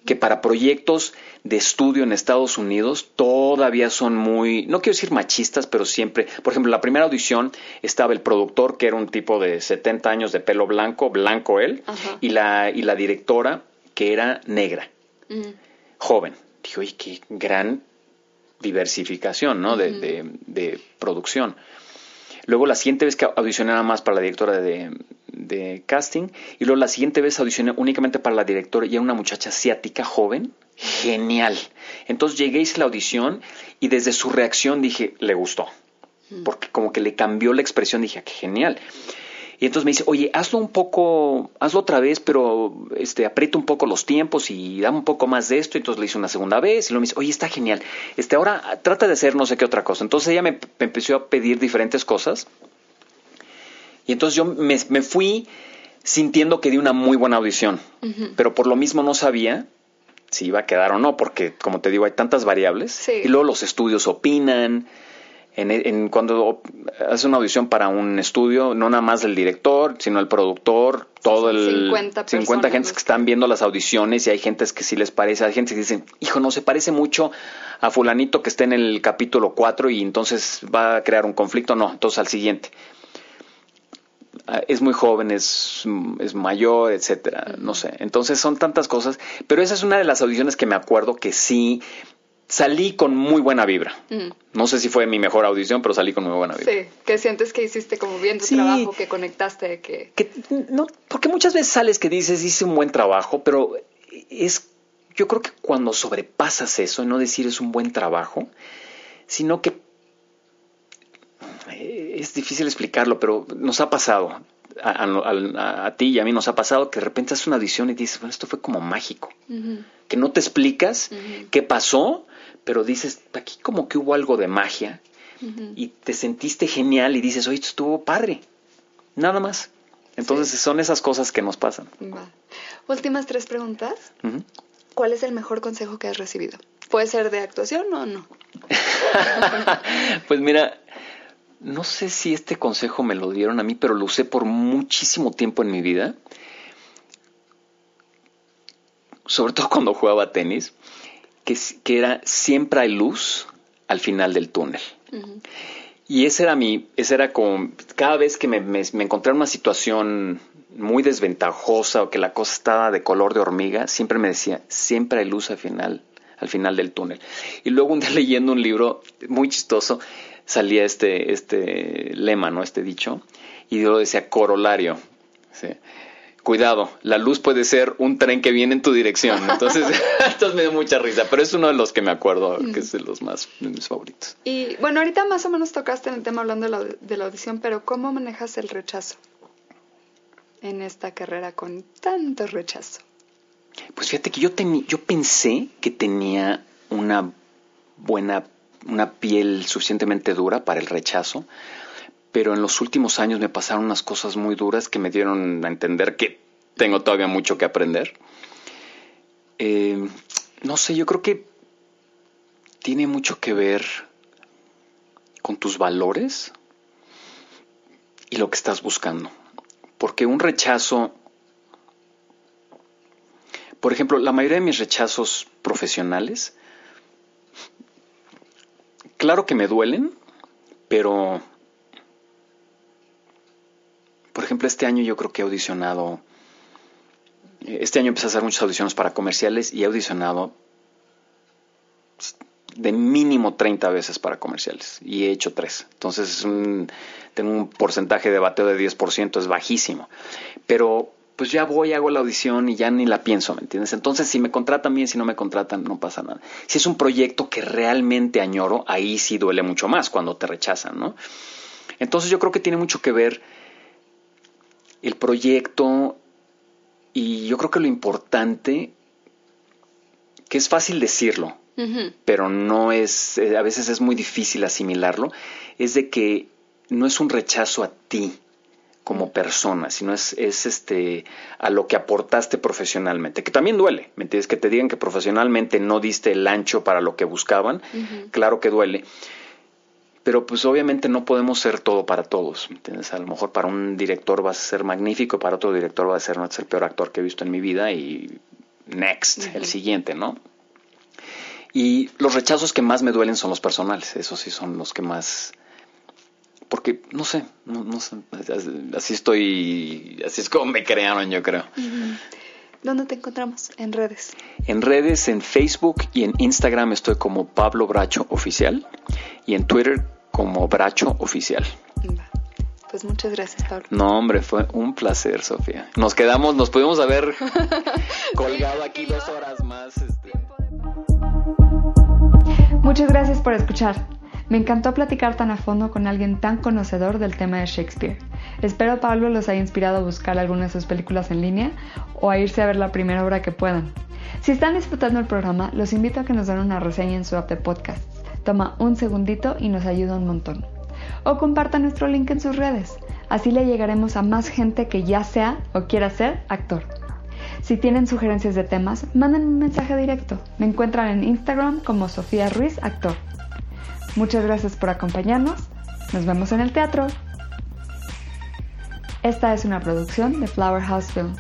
que para proyectos de estudio en Estados Unidos todavía son muy, no quiero decir machistas, pero siempre, por ejemplo, la primera audición estaba el productor, que era un tipo de 70 años de pelo blanco, blanco él, y la, y la directora, que era negra, joven. Dijo, oye, qué gran diversificación, ¿no? de, de producción. Luego la siguiente vez que audicioné nada más para la directora de, casting y luego la siguiente vez audicioné únicamente para la directora y era una muchacha asiática joven, genial. Entonces llegué, hice la audición y desde su reacción dije, le gustó, mm. porque como que le cambió la expresión, dije, ah, qué genial. Y entonces me dice, oye, hazlo un poco, hazlo otra vez, pero este, aprieta un poco los tiempos y dame un poco más de esto. Y entonces le hice una segunda vez y luego me dice, oye, está genial. Este, ahora trata de hacer no sé qué otra cosa. Entonces ella me, empezó a pedir diferentes cosas. Y entonces yo me, fui sintiendo que di una muy buena audición. Pero por lo mismo no sabía si iba a quedar o no, porque como te digo, hay tantas variables. Y luego los estudios opinan en, cuando hace una audición para un estudio, no nada más el director, sino el productor, todo el 50, 50 gentes que están viendo las audiciones y hay gentes que sí les parece, hay gente que dicen, hijo, no se parece mucho a fulanito que está en el capítulo 4 y entonces va a crear un conflicto, no, entonces al siguiente. Ah, es muy joven, es, es mayor, etcétera, no sé. Entonces son tantas cosas, pero esa es una de las audiciones que me acuerdo que sí salí con muy buena vibra. Mm. No sé si fue mi mejor audición, pero salí con muy buena vibra. Sí, que sientes que hiciste como bien tu trabajo, que conectaste, que... no, porque muchas veces sales que dices hice un buen trabajo, pero es, yo creo que cuando sobrepasas eso, no decir es un buen trabajo, sino que es difícil explicarlo, pero nos ha pasado. A, ti y a mí nos ha pasado que de repente haces una audición y dices, bueno, esto fue como mágico. Que no te explicas qué pasó, pero dices, aquí como que hubo algo de magia y te sentiste genial y dices, oye, esto estuvo padre. Nada más. Entonces son esas cosas que nos pasan. Últimas tres preguntas. ¿Cuál es el mejor consejo que has recibido? ¿Puede ser de actuación o no? [laughs] pues mira, no sé si este consejo me lo dieron a mí, pero lo usé por muchísimo tiempo en mi vida. Sobre todo cuando jugaba tenis que, era siempre hay luz al final del túnel. Y ese era mi, ese era como, cada vez que me, me, encontré en una situación muy desventajosa o que la cosa estaba de color de hormiga, siempre me decía, siempre hay luz al final, al final del túnel. Y luego un día [laughs] leyendo un libro muy chistoso, salía este, este lema, ¿no? Este dicho, y yo decía corolario. ¿sí? cuidado, la luz puede ser un tren que viene en tu dirección. [laughs] Entonces, [laughs] entonces me dio mucha risa, pero es uno de los que me acuerdo, que es de los más de mis favoritos. Y bueno, ahorita más o menos tocaste en el tema hablando de la, audición, pero ¿cómo manejas el rechazo en esta carrera con tanto rechazo? Pues fíjate que yo, yo pensé que tenía una buena, una piel suficientemente dura para el rechazo, pero en los últimos años me pasaron unas cosas muy duras que me dieron a entender que tengo todavía mucho que aprender. Eh, no sé, yo creo que tiene mucho que ver con tus valores y lo que estás buscando. Porque un rechazo, por ejemplo, la mayoría de mis rechazos profesionales, claro que me duelen, pero por ejemplo, este año yo creo que he audicionado, este año empecé a hacer muchas audiciones para comerciales y he audicionado de mínimo 30 veces para comerciales y he hecho tres. Entonces tengo un porcentaje de bateo de 10%, es bajísimo. Pero pues ya voy, hago la audición y ya ni la pienso, ¿me entiendes? Entonces si me contratan bien, si no me contratan, no pasa nada. Si es un proyecto que realmente añoro, ahí sí duele mucho más cuando te rechazan, ¿no? Entonces yo creo que tiene mucho que ver el proyecto y yo creo que lo importante, que es fácil decirlo, pero no es, eh, a veces es muy difícil asimilarlo, es de que no es un rechazo a ti como persona, sino es, es este a lo que aportaste profesionalmente, que también duele, ¿me entiendes? Que te digan que profesionalmente no diste el ancho para lo que buscaban, claro que duele. Pero pues obviamente no podemos ser todo para todos, ¿me entiendes? A lo mejor para un director vas a ser magnífico, para otro director va a ser no el peor actor que he visto en mi vida y next, el siguiente, ¿no? Y los rechazos que más me duelen son los personales, esos sí son los que más porque no sé, no, no sé, así estoy, así es como me crearon, yo creo. ¿Dónde te encontramos? En redes. En redes, en Facebook y en Instagram estoy como Pablo Bracho Oficial y en Twitter como Bracho Oficial. Pues muchas gracias, Pablo. No, hombre, fue un placer, Sofía. Nos quedamos, nos pudimos haber [laughs] colgado aquí dos horas más. Este. Muchas gracias por escuchar. Me encantó platicar tan a fondo con alguien tan conocedor del tema de Shakespeare. Espero Pablo los haya inspirado a buscar alguna de sus películas en línea o a irse a ver la primera obra que puedan. Si están disfrutando el programa, los invito a que nos den una reseña en su app de podcast. Toma un segundito y nos ayuda un montón. O compartan nuestro link en sus redes. Así le llegaremos a más gente que ya sea o quiera ser actor. Si tienen sugerencias de temas, manden un mensaje directo. Me encuentran en Instagram como Sofía Ruiz Actor. Muchas gracias por acompañarnos. Nos vemos en el teatro. Esta es una producción de Flower House Film.